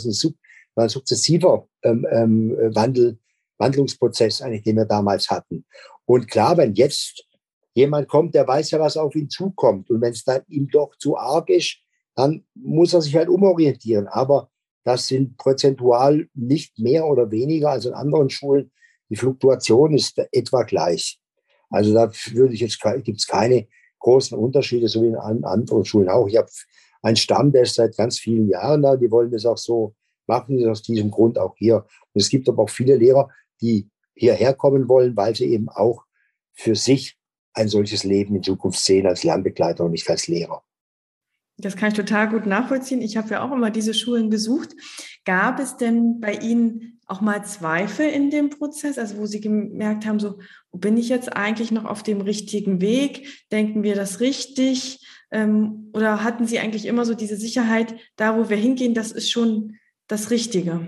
war ein sukzessiver ähm, ähm, Wandel, Wandlungsprozess, eigentlich, den wir damals hatten. Und klar, wenn jetzt jemand kommt, der weiß ja, was auf ihn zukommt. Und wenn es dann ihm doch zu arg ist, dann muss er sich halt umorientieren. Aber das sind prozentual nicht mehr oder weniger als in anderen Schulen. Die Fluktuation ist etwa gleich. Also da würde ich jetzt gibt es keine großen Unterschiede, so wie in anderen Schulen auch. Ich habe einen Stamm, der ist seit ganz vielen Jahren da. Die wollen das auch so machen, aus diesem Grund auch hier. Und es gibt aber auch viele Lehrer, die hierher kommen wollen, weil sie eben auch für sich ein solches Leben in Zukunft sehen als Lernbegleiter und nicht als Lehrer. Das kann ich total gut nachvollziehen. Ich habe ja auch immer diese Schulen besucht. Gab es denn bei Ihnen auch mal Zweifel in dem Prozess, also wo Sie gemerkt haben, so bin ich jetzt eigentlich noch auf dem richtigen Weg? Denken wir das richtig? Ähm, oder hatten Sie eigentlich immer so diese Sicherheit, da wo wir hingehen, das ist schon das Richtige?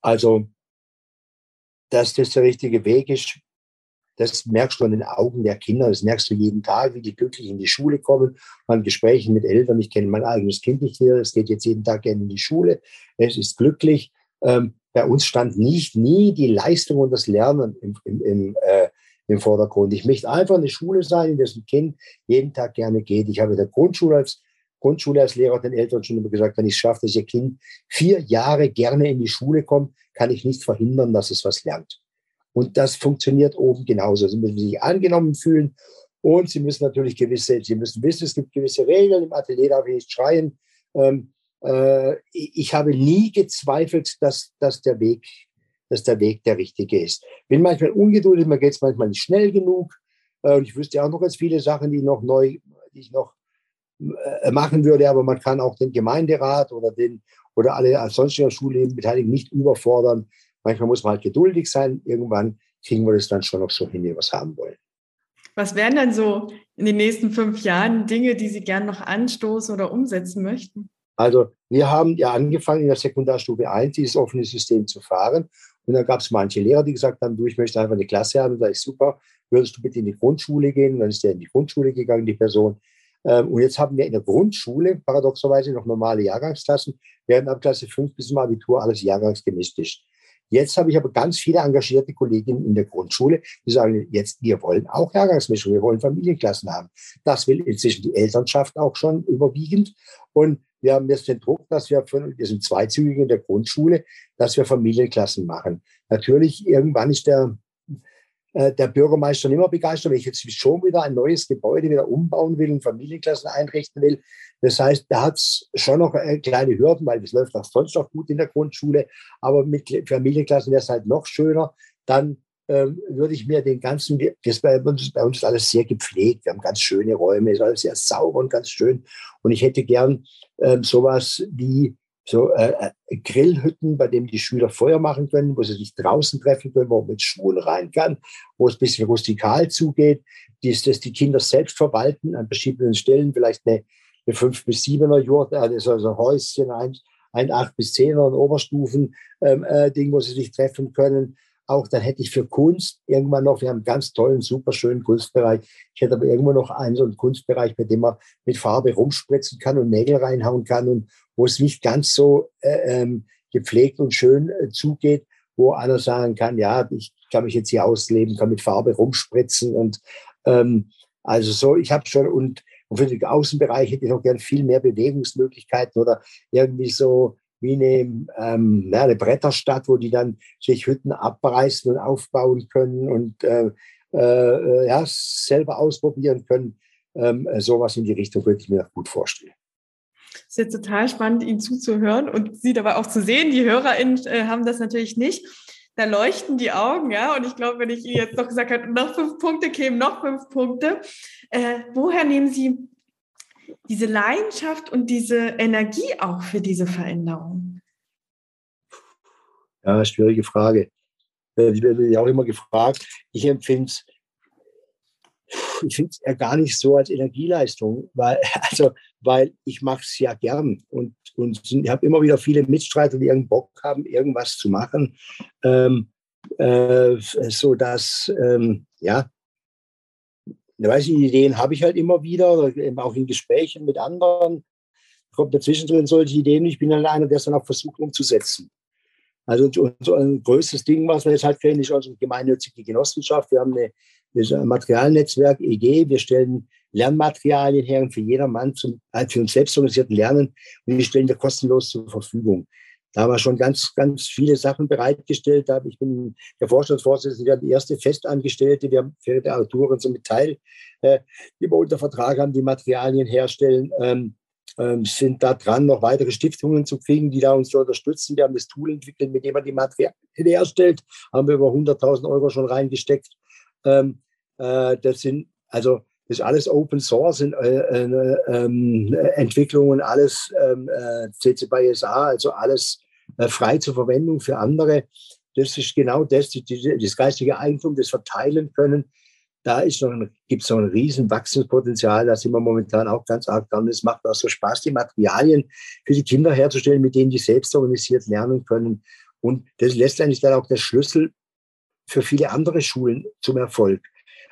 Also, dass das der richtige Weg ist, das merkst du an den Augen der Kinder, das merkst du jeden Tag, wie die glücklich in die Schule kommen, an Gesprächen mit Eltern. Ich kenne mein eigenes Kind nicht hier, es geht jetzt jeden Tag gerne in die Schule, es ist glücklich. Ähm, bei uns stand nicht nie die Leistung und das Lernen im, im, im, äh, im Vordergrund. Ich möchte einfach eine Schule sein, in der ein Kind jeden Tag gerne geht. Ich habe in der Grundschule als Grundschule als Lehrer den Eltern schon immer gesagt, wenn ich es schaffe, dass ihr Kind vier Jahre gerne in die Schule kommt, kann ich nicht verhindern, dass es was lernt. Und das funktioniert oben genauso. Sie müssen sich angenommen fühlen und Sie müssen natürlich gewisse, Sie müssen wissen, es gibt gewisse Regeln. Im Atelier darf ich nicht schreien. Ähm, äh, ich habe nie gezweifelt, dass, dass, der Weg, dass der Weg der richtige ist. Bin manchmal ungeduldig, mir geht es manchmal nicht schnell genug. Äh, ich wüsste auch noch ganz viele Sachen, die noch neu, die ich noch äh, machen würde, aber man kann auch den Gemeinderat oder den oder alle als sonstiger Schulleben Beteiligten nicht überfordern. Manchmal muss man halt geduldig sein. Irgendwann kriegen wir das dann schon noch so hin, wie wir es haben wollen. Was wären dann so in den nächsten fünf Jahren Dinge, die Sie gern noch anstoßen oder umsetzen möchten? Also wir haben ja angefangen in der Sekundarstufe 1 dieses offene System zu fahren. Und da gab es manche Lehrer, die gesagt haben, du, ich möchte einfach eine Klasse haben. Da ist super, würdest du bitte in die Grundschule gehen? Und dann ist der in die Grundschule gegangen, die Person. Ähm, und jetzt haben wir in der Grundschule paradoxerweise noch normale Jahrgangsklassen, während ab Klasse 5 bis zum Abitur alles jahrgangsgemischt ist. Jetzt habe ich aber ganz viele engagierte Kolleginnen in der Grundschule, die sagen, jetzt, wir wollen auch Jahrgangsmischung, wir wollen Familienklassen haben. Das will inzwischen die Elternschaft auch schon überwiegend. Und wir haben jetzt den Druck, dass wir, von, wir sind zweizügig in der Grundschule, dass wir Familienklassen machen. Natürlich, irgendwann ist der, äh, der Bürgermeister nicht mehr begeistert, wenn ich jetzt schon wieder ein neues Gebäude wieder umbauen will und Familienklassen einrichten will. Das heißt, da hat es schon noch äh, kleine Hürden, weil das läuft auch sonst noch gut in der Grundschule. Aber mit Familienklassen wäre es halt noch schöner. Dann ähm, würde ich mir den ganzen, das bei uns, bei uns ist alles sehr gepflegt. Wir haben ganz schöne Räume, ist alles sehr sauber und ganz schön. Und ich hätte gern ähm, sowas wie so äh, äh, Grillhütten, bei denen die Schüler Feuer machen können, wo sie sich draußen treffen können, wo man mit Schuhen rein kann, wo es ein bisschen rustikal zugeht, die, dass die Kinder selbst verwalten an verschiedenen Stellen, vielleicht eine, eine 5 bis 7er Jurte, also ein Häuschen, ein, ein 8 bis 10er, ein Oberstufen-Ding, ähm, äh, wo sie sich treffen können. Auch dann hätte ich für Kunst irgendwann noch, wir haben einen ganz tollen, super schönen Kunstbereich. Ich hätte aber irgendwo noch einen so einen Kunstbereich, bei dem man mit Farbe rumspritzen kann und Nägel reinhauen kann und wo es nicht ganz so äh, ähm, gepflegt und schön äh, zugeht, wo einer sagen kann, ja, ich kann mich jetzt hier ausleben, kann mit Farbe rumspritzen und ähm, also so, ich habe schon und, und für den Außenbereich hätte ich noch gern viel mehr Bewegungsmöglichkeiten oder irgendwie so wie eine, ähm, eine Bretterstadt, wo die dann sich Hütten abreißen und aufbauen können und äh, äh, ja, selber ausprobieren können. Ähm, sowas in die Richtung würde ich mir gut vorstellen. Es ist jetzt total spannend, Ihnen zuzuhören und Sie dabei auch zu sehen. Die HörerInnen äh, haben das natürlich nicht. Da leuchten die Augen, ja. Und ich glaube, wenn ich Ihnen jetzt noch gesagt hätte, noch fünf Punkte kämen, noch fünf Punkte. Äh, woher nehmen Sie diese Leidenschaft und diese Energie auch für diese Veränderung? Ja, schwierige Frage. Äh, ich werde ja auch immer gefragt. Ich empfinde es ich finde es ja gar nicht so als Energieleistung, weil, also, weil ich mache es ja gern und, und ich habe immer wieder viele Mitstreiter, die irgendeinen Bock haben, irgendwas zu machen, ähm, äh, so dass, ähm, ja, weiß ich, Ideen habe ich halt immer wieder, auch in Gesprächen mit anderen. Kommt dazwischen drin solche Ideen. Ich bin alleine, der es dann auch versucht umzusetzen. Also unser ein größtes Ding, was wir jetzt halt kennen, ist unsere gemeinnützige Genossenschaft. Wir haben eine, ein Materialnetzwerk EG. Wir stellen Lernmaterialien her für jedermann zum, halt für uns selbst organisierten Lernen und die stellen wir kostenlos zur Verfügung. Da haben wir schon ganz, ganz viele Sachen bereitgestellt. Ich bin der Vorstandsvorsitzende, wir haben die erste Festangestellte, wir haben für die Autoren mit Teil, äh, die wir unter Vertrag haben, die Materialien herstellen. Ähm, ähm, sind da dran, noch weitere Stiftungen zu kriegen, die da uns so unterstützen. Wir haben das Tool entwickelt, mit dem man die Materialien herstellt. Haben wir über 100.000 Euro schon reingesteckt. Ähm, äh, das sind also ist alles Open Source in, äh, äh, ähm, Entwicklungen, alles CC by SA, also alles frei zur Verwendung für andere. Das ist genau das, die, die, das geistige Eigentum, das verteilen können. Da gibt es noch ein riesen Wachstumspotenzial, da sind wir momentan auch ganz arg dran. Es macht auch so Spaß, die Materialien für die Kinder herzustellen, mit denen die selbst organisiert lernen können. Und das lässt eigentlich dann auch der Schlüssel für viele andere Schulen zum Erfolg.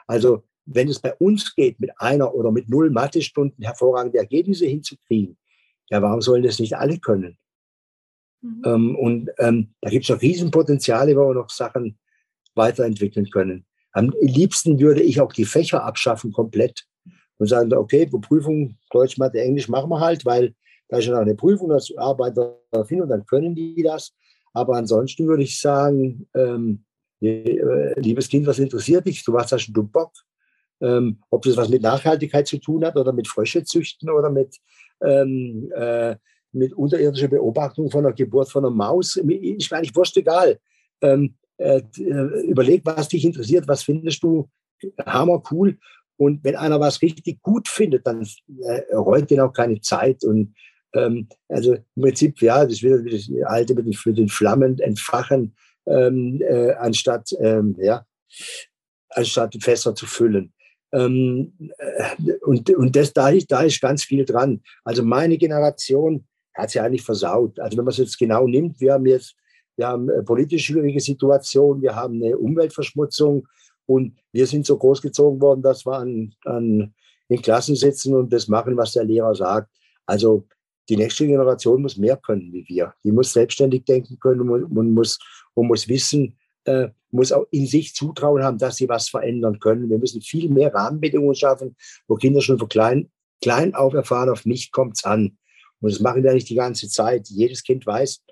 Also wenn es bei uns geht, mit einer oder mit null Mathestunden hervorragende Ergebnisse hinzukriegen, ja, warum sollen das nicht alle können? Mhm. Ähm, und ähm, da gibt es noch Riesenpotenziale, wo wir noch Sachen weiterentwickeln können. Am liebsten würde ich auch die Fächer abschaffen komplett und sagen, okay, Prüfung Deutsch, Mathe, Englisch machen wir halt, weil da ist ja noch eine Prüfung, das arbeitet darauf hin und dann können die das. Aber ansonsten würde ich sagen, ähm, äh, liebes Kind, was interessiert dich? Du was hast du Bock? Ähm, ob das was mit Nachhaltigkeit zu tun hat oder mit Frösche züchten oder mit, ähm, äh, mit unterirdischer Beobachtung von der Geburt von einer Maus. Ich meine, ich wurscht egal. Ähm, äh, äh, überleg, was dich interessiert, was findest du hammer cool. Und wenn einer was richtig gut findet, dann äh, reut ihn auch keine Zeit. Und ähm, also im Prinzip, ja, das wird das alte mit den, mit den Flammen entfachen, ähm, äh, anstatt, ähm, ja, anstatt Fässer zu füllen. Ähm, äh, und und das, da, ist, da ist ganz viel dran. Also meine Generation hat sie eigentlich versaut. Also wenn man es jetzt genau nimmt, wir haben jetzt, wir haben eine politisch schwierige Situation, wir haben eine Umweltverschmutzung und wir sind so großgezogen worden, dass wir an, an in Klassen sitzen und das machen, was der Lehrer sagt. Also die nächste Generation muss mehr können wie wir. Die muss selbstständig denken können und muss, und muss wissen, äh, muss auch in sich Zutrauen haben, dass sie was verändern können. Wir müssen viel mehr Rahmenbedingungen schaffen, wo Kinder schon von klein, klein auf erfahren, auf mich kommt es an. Und das machen wir nicht die ganze Zeit. Jedes Kind weiß,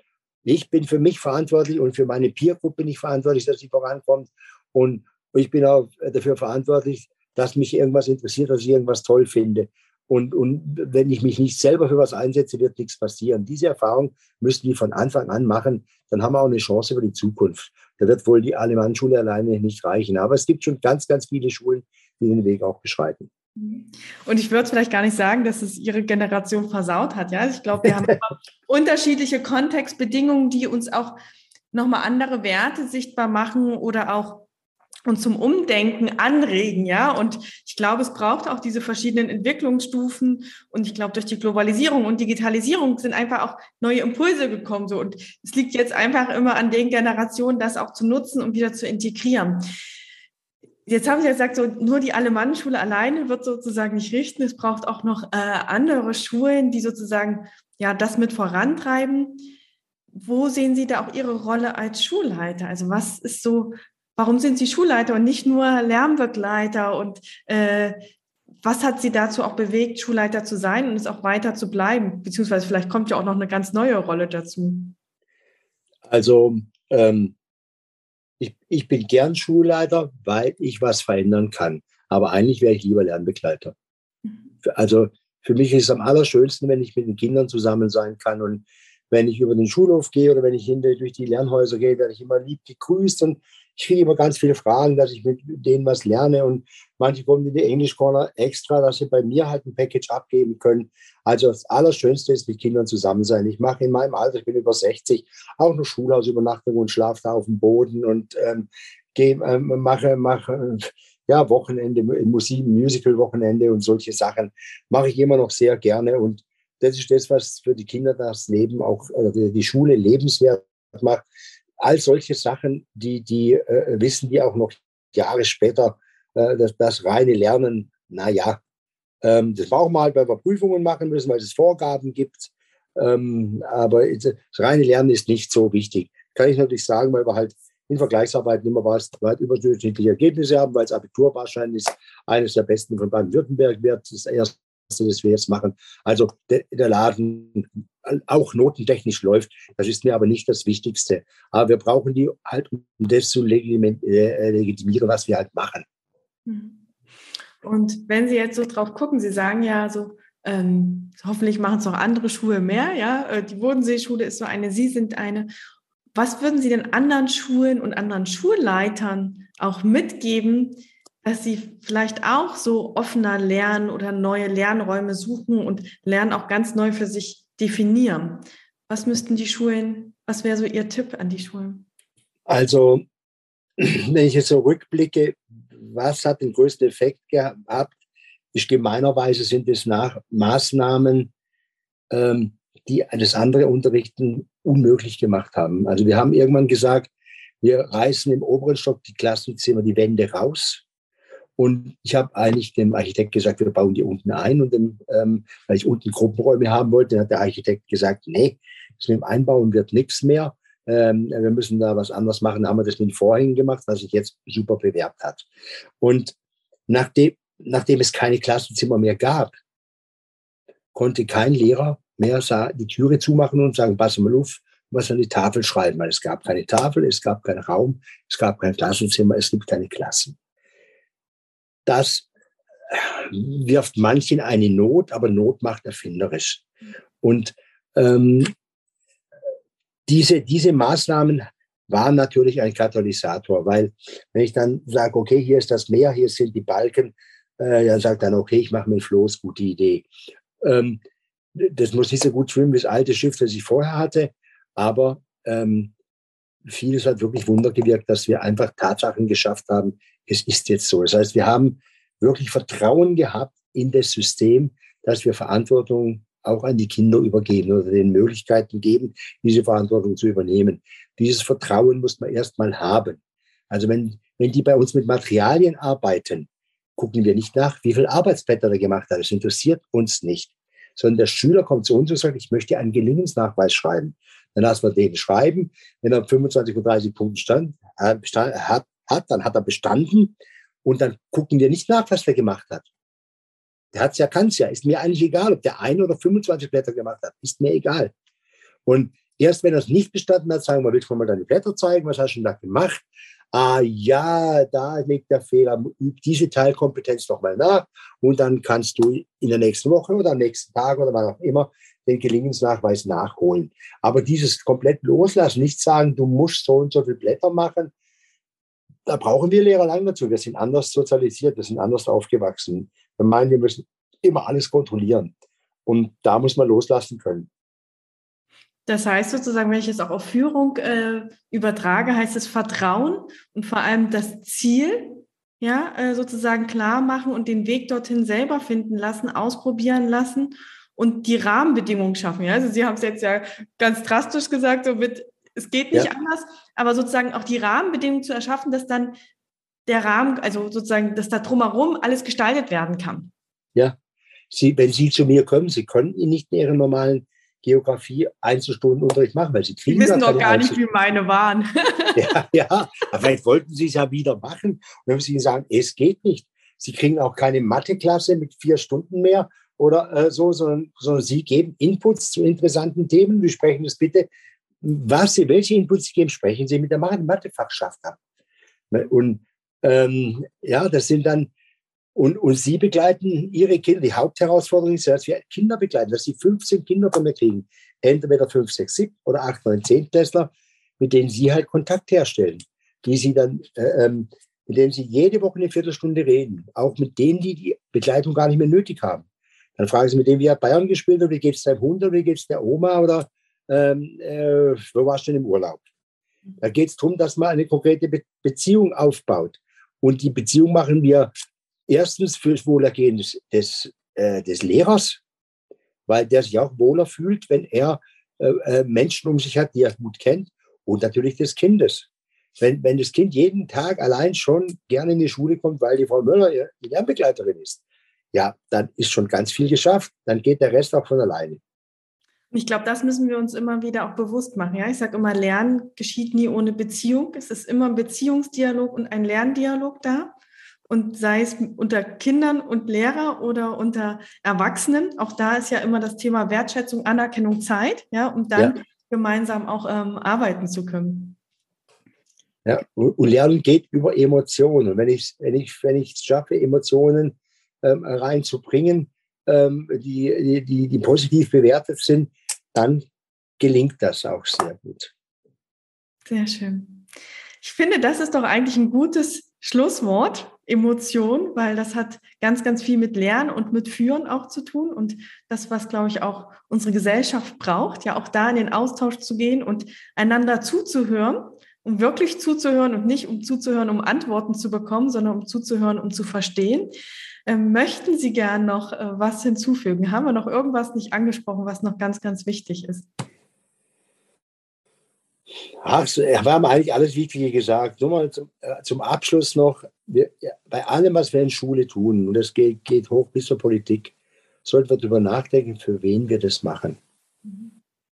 ich bin für mich verantwortlich und für meine Peergruppe bin ich verantwortlich, dass sie vorankommt. Und ich bin auch dafür verantwortlich, dass mich irgendwas interessiert, dass ich irgendwas toll finde. Und, und wenn ich mich nicht selber für was einsetze, wird nichts passieren. Diese Erfahrung müssen die von Anfang an machen. Dann haben wir auch eine Chance für die Zukunft. Da wird wohl die Alemannschule alleine nicht reichen. Aber es gibt schon ganz, ganz viele Schulen, die den Weg auch beschreiten. Und ich würde vielleicht gar nicht sagen, dass es ihre Generation versaut hat. Ja, ich glaube, wir haben unterschiedliche Kontextbedingungen, die uns auch nochmal andere Werte sichtbar machen oder auch und zum Umdenken anregen, ja. Und ich glaube, es braucht auch diese verschiedenen Entwicklungsstufen. Und ich glaube, durch die Globalisierung und Digitalisierung sind einfach auch neue Impulse gekommen. So. Und es liegt jetzt einfach immer an den Generationen, das auch zu nutzen und wieder zu integrieren. Jetzt haben Sie ja gesagt, so nur die Alemannenschule alleine wird sozusagen nicht richten. Es braucht auch noch äh, andere Schulen, die sozusagen ja das mit vorantreiben. Wo sehen Sie da auch Ihre Rolle als Schulleiter? Also was ist so Warum sind Sie Schulleiter und nicht nur Lernbegleiter? Und äh, was hat Sie dazu auch bewegt, Schulleiter zu sein und es auch weiter zu bleiben? Beziehungsweise vielleicht kommt ja auch noch eine ganz neue Rolle dazu. Also ähm, ich, ich bin gern Schulleiter, weil ich was verändern kann. Aber eigentlich wäre ich lieber Lernbegleiter. Mhm. Also für mich ist es am allerschönsten, wenn ich mit den Kindern zusammen sein kann und wenn ich über den Schulhof gehe oder wenn ich hinter durch die Lernhäuser gehe, werde ich immer lieb gegrüßt und ich kriege immer ganz viele Fragen, dass ich mit denen was lerne und manche kommen in die English Corner extra, dass sie bei mir halt ein Package abgeben können. Also das Allerschönste ist mit Kindern zusammen sein. Ich mache in meinem Alter, ich bin über 60, auch eine Schulhausübernachtung und schlafe da auf dem Boden und ähm, gehe, ähm, mache, mache ja, Wochenende, Musik, Musical-Wochenende und solche Sachen mache ich immer noch sehr gerne und das ist das, was für die Kinder das Leben auch, die Schule lebenswert macht. All solche Sachen, die, die äh, wissen die auch noch Jahre später, äh, dass das reine Lernen, naja, ähm, das brauchen wir halt, weil wir Prüfungen machen müssen, weil es Vorgaben gibt. Ähm, aber das reine Lernen ist nicht so wichtig. Kann ich natürlich sagen, weil wir halt in Vergleichsarbeiten immer was, weit überdurchschnittliche Ergebnisse haben, weil das Abitur wahrscheinlich eines der besten von Baden-Württemberg wird. Das erste das wir jetzt machen. Also der, Laden auch notentechnisch läuft, das ist mir aber nicht das Wichtigste. Aber wir brauchen die halt, um das zu äh, legitimieren, was wir halt machen. Mhm. Und wenn Sie jetzt so drauf gucken, Sie sagen ja so, ähm, hoffentlich machen es auch andere Schulen mehr, ja, äh, die Bodenseeschule ist so eine, Sie sind eine. Was würden Sie denn anderen Schulen und anderen Schulleitern auch mitgeben, dass sie vielleicht auch so offener lernen oder neue Lernräume suchen und Lernen auch ganz neu für sich definieren. Was müssten die Schulen, was wäre so Ihr Tipp an die Schulen? Also, wenn ich jetzt so rückblicke, was hat den größten Effekt gehabt? Ist gemeinerweise sind es nach Maßnahmen, ähm, die das andere Unterrichten unmöglich gemacht haben. Also wir haben irgendwann gesagt, wir reißen im oberen Stock die Klassenzimmer die Wände raus und ich habe eigentlich dem Architekt gesagt, wir bauen die unten ein. Und dem, ähm, weil ich unten Gruppenräume haben wollte, hat der Architekt gesagt, nee, das mit dem Einbauen wird nichts mehr. Ähm, wir müssen da was anderes machen. Da haben wir das mit den Vorhängen gemacht, was sich jetzt super bewährt hat. Und nachdem, nachdem es keine Klassenzimmer mehr gab, konnte kein Lehrer mehr die Türe zumachen und sagen, pass mal auf, was an die Tafel schreiben, weil es gab keine Tafel, es gab keinen Raum, es gab kein Klassenzimmer, es gibt keine Klassen das wirft manchen eine Not, aber Not macht erfinderisch. Und ähm, diese, diese Maßnahmen waren natürlich ein Katalysator, weil wenn ich dann sage, okay, hier ist das Meer, hier sind die Balken, äh, dann sagt dann, okay, ich mache mir ein Floß, gute Idee. Ähm, das muss nicht so gut schwimmen wie das alte Schiff, das ich vorher hatte, aber ähm, vieles hat wirklich Wunder gewirkt, dass wir einfach Tatsachen geschafft haben, es ist jetzt so. Das heißt, wir haben wirklich Vertrauen gehabt in das System, dass wir Verantwortung auch an die Kinder übergeben oder den Möglichkeiten geben, diese Verantwortung zu übernehmen. Dieses Vertrauen muss man erstmal haben. Also wenn, wenn die bei uns mit Materialien arbeiten, gucken wir nicht nach, wie viel Arbeitsblätter er gemacht hat. Das interessiert uns nicht. Sondern der Schüler kommt zu uns und sagt, ich möchte einen Gelingensnachweis schreiben. Dann lassen wir den schreiben. Wenn er 25 und 30 Punkte stand, hat, hat, dann hat er bestanden. Und dann gucken wir nicht nach, was der gemacht hat. Der hat es ja, kann es ja. Ist mir eigentlich egal, ob der ein oder 25 Blätter gemacht hat. Ist mir egal. Und erst wenn er es nicht bestanden hat, sagen wir, willst du mal deine Blätter zeigen? Was hast du denn da gemacht? Ah ja, da liegt der Fehler. Üb diese Teilkompetenz nochmal nach. Und dann kannst du in der nächsten Woche oder am nächsten Tag oder wann auch immer den Gelingensnachweis nachholen. Aber dieses komplett loslassen, nicht sagen, du musst so und so viele Blätter machen, da brauchen wir Lehrer lang dazu. Wir sind anders sozialisiert, wir sind anders aufgewachsen. Wir meinen, wir müssen immer alles kontrollieren. Und da muss man loslassen können. Das heißt sozusagen, wenn ich es auch auf Führung äh, übertrage, heißt es Vertrauen und vor allem das Ziel, ja, äh, sozusagen klar machen und den Weg dorthin selber finden lassen, ausprobieren lassen und die Rahmenbedingungen schaffen. Ja? Also Sie haben es jetzt ja ganz drastisch gesagt, so mit, es geht nicht ja. anders, aber sozusagen auch die Rahmenbedingungen zu erschaffen, dass dann der Rahmen, also sozusagen, dass da drumherum alles gestaltet werden kann. Ja, Sie, wenn Sie zu mir kommen, Sie können nicht in Ihren normalen Geografie Einzelstundenunterricht machen, weil Sie kriegen Sie wissen doch gar nicht, wie meine waren. ja, ja, aber vielleicht wollten Sie es ja wieder machen. Und dann müssen Sie sagen, es geht nicht. Sie kriegen auch keine Matheklasse mit vier Stunden mehr oder äh, so, sondern, sondern Sie geben Inputs zu interessanten Themen. Wir sprechen das bitte. Was Sie, welche Inputs Sie geben, sprechen Sie mit der Mathefachschaft ab. Und ähm, ja, das sind dann, und, und Sie begleiten Ihre Kinder. Die Hauptherausforderung ist, dass wir Kinder begleiten, dass Sie 15 Kinder von mir kriegen. Entweder 5, 6, 7 oder 8, 9, 10 Klässler, mit denen Sie halt Kontakt herstellen. Die Sie dann, äh, ähm, mit denen Sie jede Woche eine Viertelstunde reden. Auch mit denen, die die Begleitung gar nicht mehr nötig haben. Dann fragen Sie mit dem, wie hat Bayern gespielt oder wie geht es deinem Hund oder wie geht es der Oma oder ähm, äh, wo warst du denn im Urlaub? Da geht es darum, dass man eine konkrete Be Beziehung aufbaut. Und die Beziehung machen wir erstens fürs Wohlergehen des, des, äh, des Lehrers, weil der sich auch wohler fühlt, wenn er äh, äh, Menschen um sich hat, die er gut kennt, und natürlich des Kindes. Wenn, wenn das Kind jeden Tag allein schon gerne in die Schule kommt, weil die Frau Möller die Lernbegleiterin ist, ja, dann ist schon ganz viel geschafft. Dann geht der Rest auch von alleine. Ich glaube, das müssen wir uns immer wieder auch bewusst machen. Ja, ich sage immer, Lernen geschieht nie ohne Beziehung. Es ist immer ein Beziehungsdialog und ein Lerndialog da. Und sei es unter Kindern und Lehrer oder unter Erwachsenen, auch da ist ja immer das Thema Wertschätzung, Anerkennung, Zeit, ja, um dann ja. gemeinsam auch ähm, arbeiten zu können. Ja, und Lernen geht über Emotionen. Und wenn ich wenn ich wenn ich es schaffe, Emotionen ähm, reinzubringen, ähm, die, die, die positiv bewertet sind, dann gelingt das auch sehr gut. Sehr schön. Ich finde, das ist doch eigentlich ein gutes Schlusswort, Emotion, weil das hat ganz, ganz viel mit Lernen und mit Führen auch zu tun. Und das, was, glaube ich, auch unsere Gesellschaft braucht, ja auch da in den Austausch zu gehen und einander zuzuhören, um wirklich zuzuhören und nicht um zuzuhören, um Antworten zu bekommen, sondern um zuzuhören, um zu verstehen. Ähm, möchten Sie gern noch äh, was hinzufügen? Haben wir noch irgendwas nicht angesprochen, was noch ganz, ganz wichtig ist? Ach, wir haben eigentlich alles Wichtige gesagt. Nur mal zum, äh, zum Abschluss noch, wir, bei allem, was wir in Schule tun, und das geht, geht hoch bis zur Politik, sollten wir darüber nachdenken, für wen wir das machen.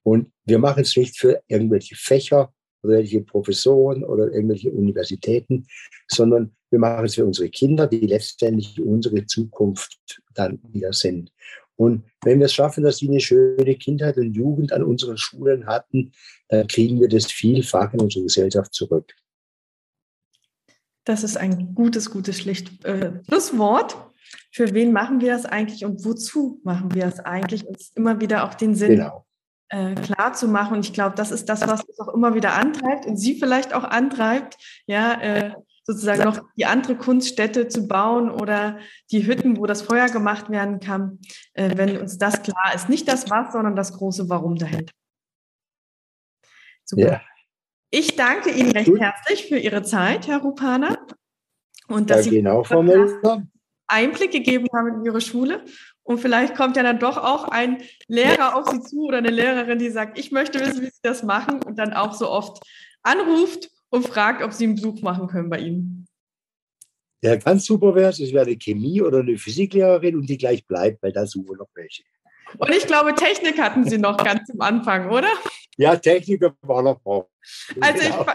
Und wir machen es nicht für irgendwelche Fächer oder irgendwelche Professoren oder irgendwelche Universitäten, sondern wir machen es für unsere Kinder, die letztendlich unsere Zukunft dann wieder sind. Und wenn wir es schaffen, dass sie eine schöne Kindheit und Jugend an unseren Schulen hatten, dann kriegen wir das vielfach in unsere Gesellschaft zurück. Das ist ein gutes, gutes Schlicht, äh, Schlusswort. Für wen machen wir das eigentlich und wozu machen wir das eigentlich? Uns immer wieder auch den Sinn genau. äh, klar zu machen. Und ich glaube, das ist das, was uns auch immer wieder antreibt und Sie vielleicht auch antreibt, ja, äh, sozusagen noch die andere Kunststätte zu bauen oder die Hütten, wo das Feuer gemacht werden kann, äh, wenn uns das klar ist. Nicht das Was, sondern das große Warum dahinter. Super. Ja. Ich danke Ihnen recht Gut. herzlich für Ihre Zeit, Herr Rupana. Und dass ja, genau, Sie Einblick gegeben haben in Ihre Schule. Und vielleicht kommt ja dann doch auch ein Lehrer auf Sie zu oder eine Lehrerin, die sagt, ich möchte wissen, wie Sie das machen und dann auch so oft anruft und fragt, ob sie einen Besuch machen können bei Ihnen. Ja, ganz super wäre es, es wäre eine Chemie- oder eine Physiklehrerin und die gleich bleibt, weil da suchen wir noch welche. Und ich glaube, Technik hatten Sie noch ganz am Anfang, oder? Ja, Technik war noch brauchen. Also genau. ich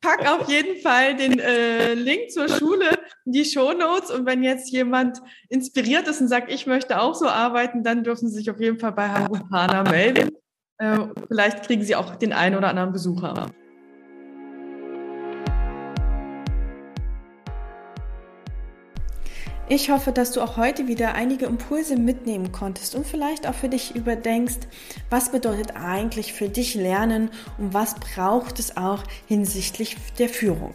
packe auf jeden Fall den äh, Link zur Schule in die Shownotes und wenn jetzt jemand inspiriert ist und sagt, ich möchte auch so arbeiten, dann dürfen Sie sich auf jeden Fall bei Herrn Rupana melden. Äh, vielleicht kriegen Sie auch den einen oder anderen Besucher. Ich hoffe, dass du auch heute wieder einige Impulse mitnehmen konntest und vielleicht auch für dich überdenkst, was bedeutet eigentlich für dich Lernen und was braucht es auch hinsichtlich der Führung.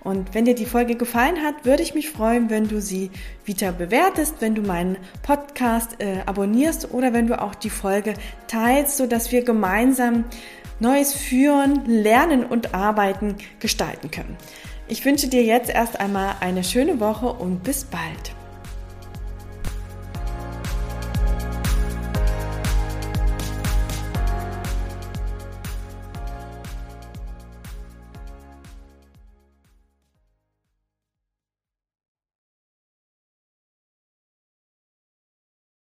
Und wenn dir die Folge gefallen hat, würde ich mich freuen, wenn du sie wieder bewertest, wenn du meinen Podcast äh, abonnierst oder wenn du auch die Folge teilst, sodass wir gemeinsam Neues führen, lernen und arbeiten gestalten können. Ich wünsche dir jetzt erst einmal eine schöne Woche und bis bald.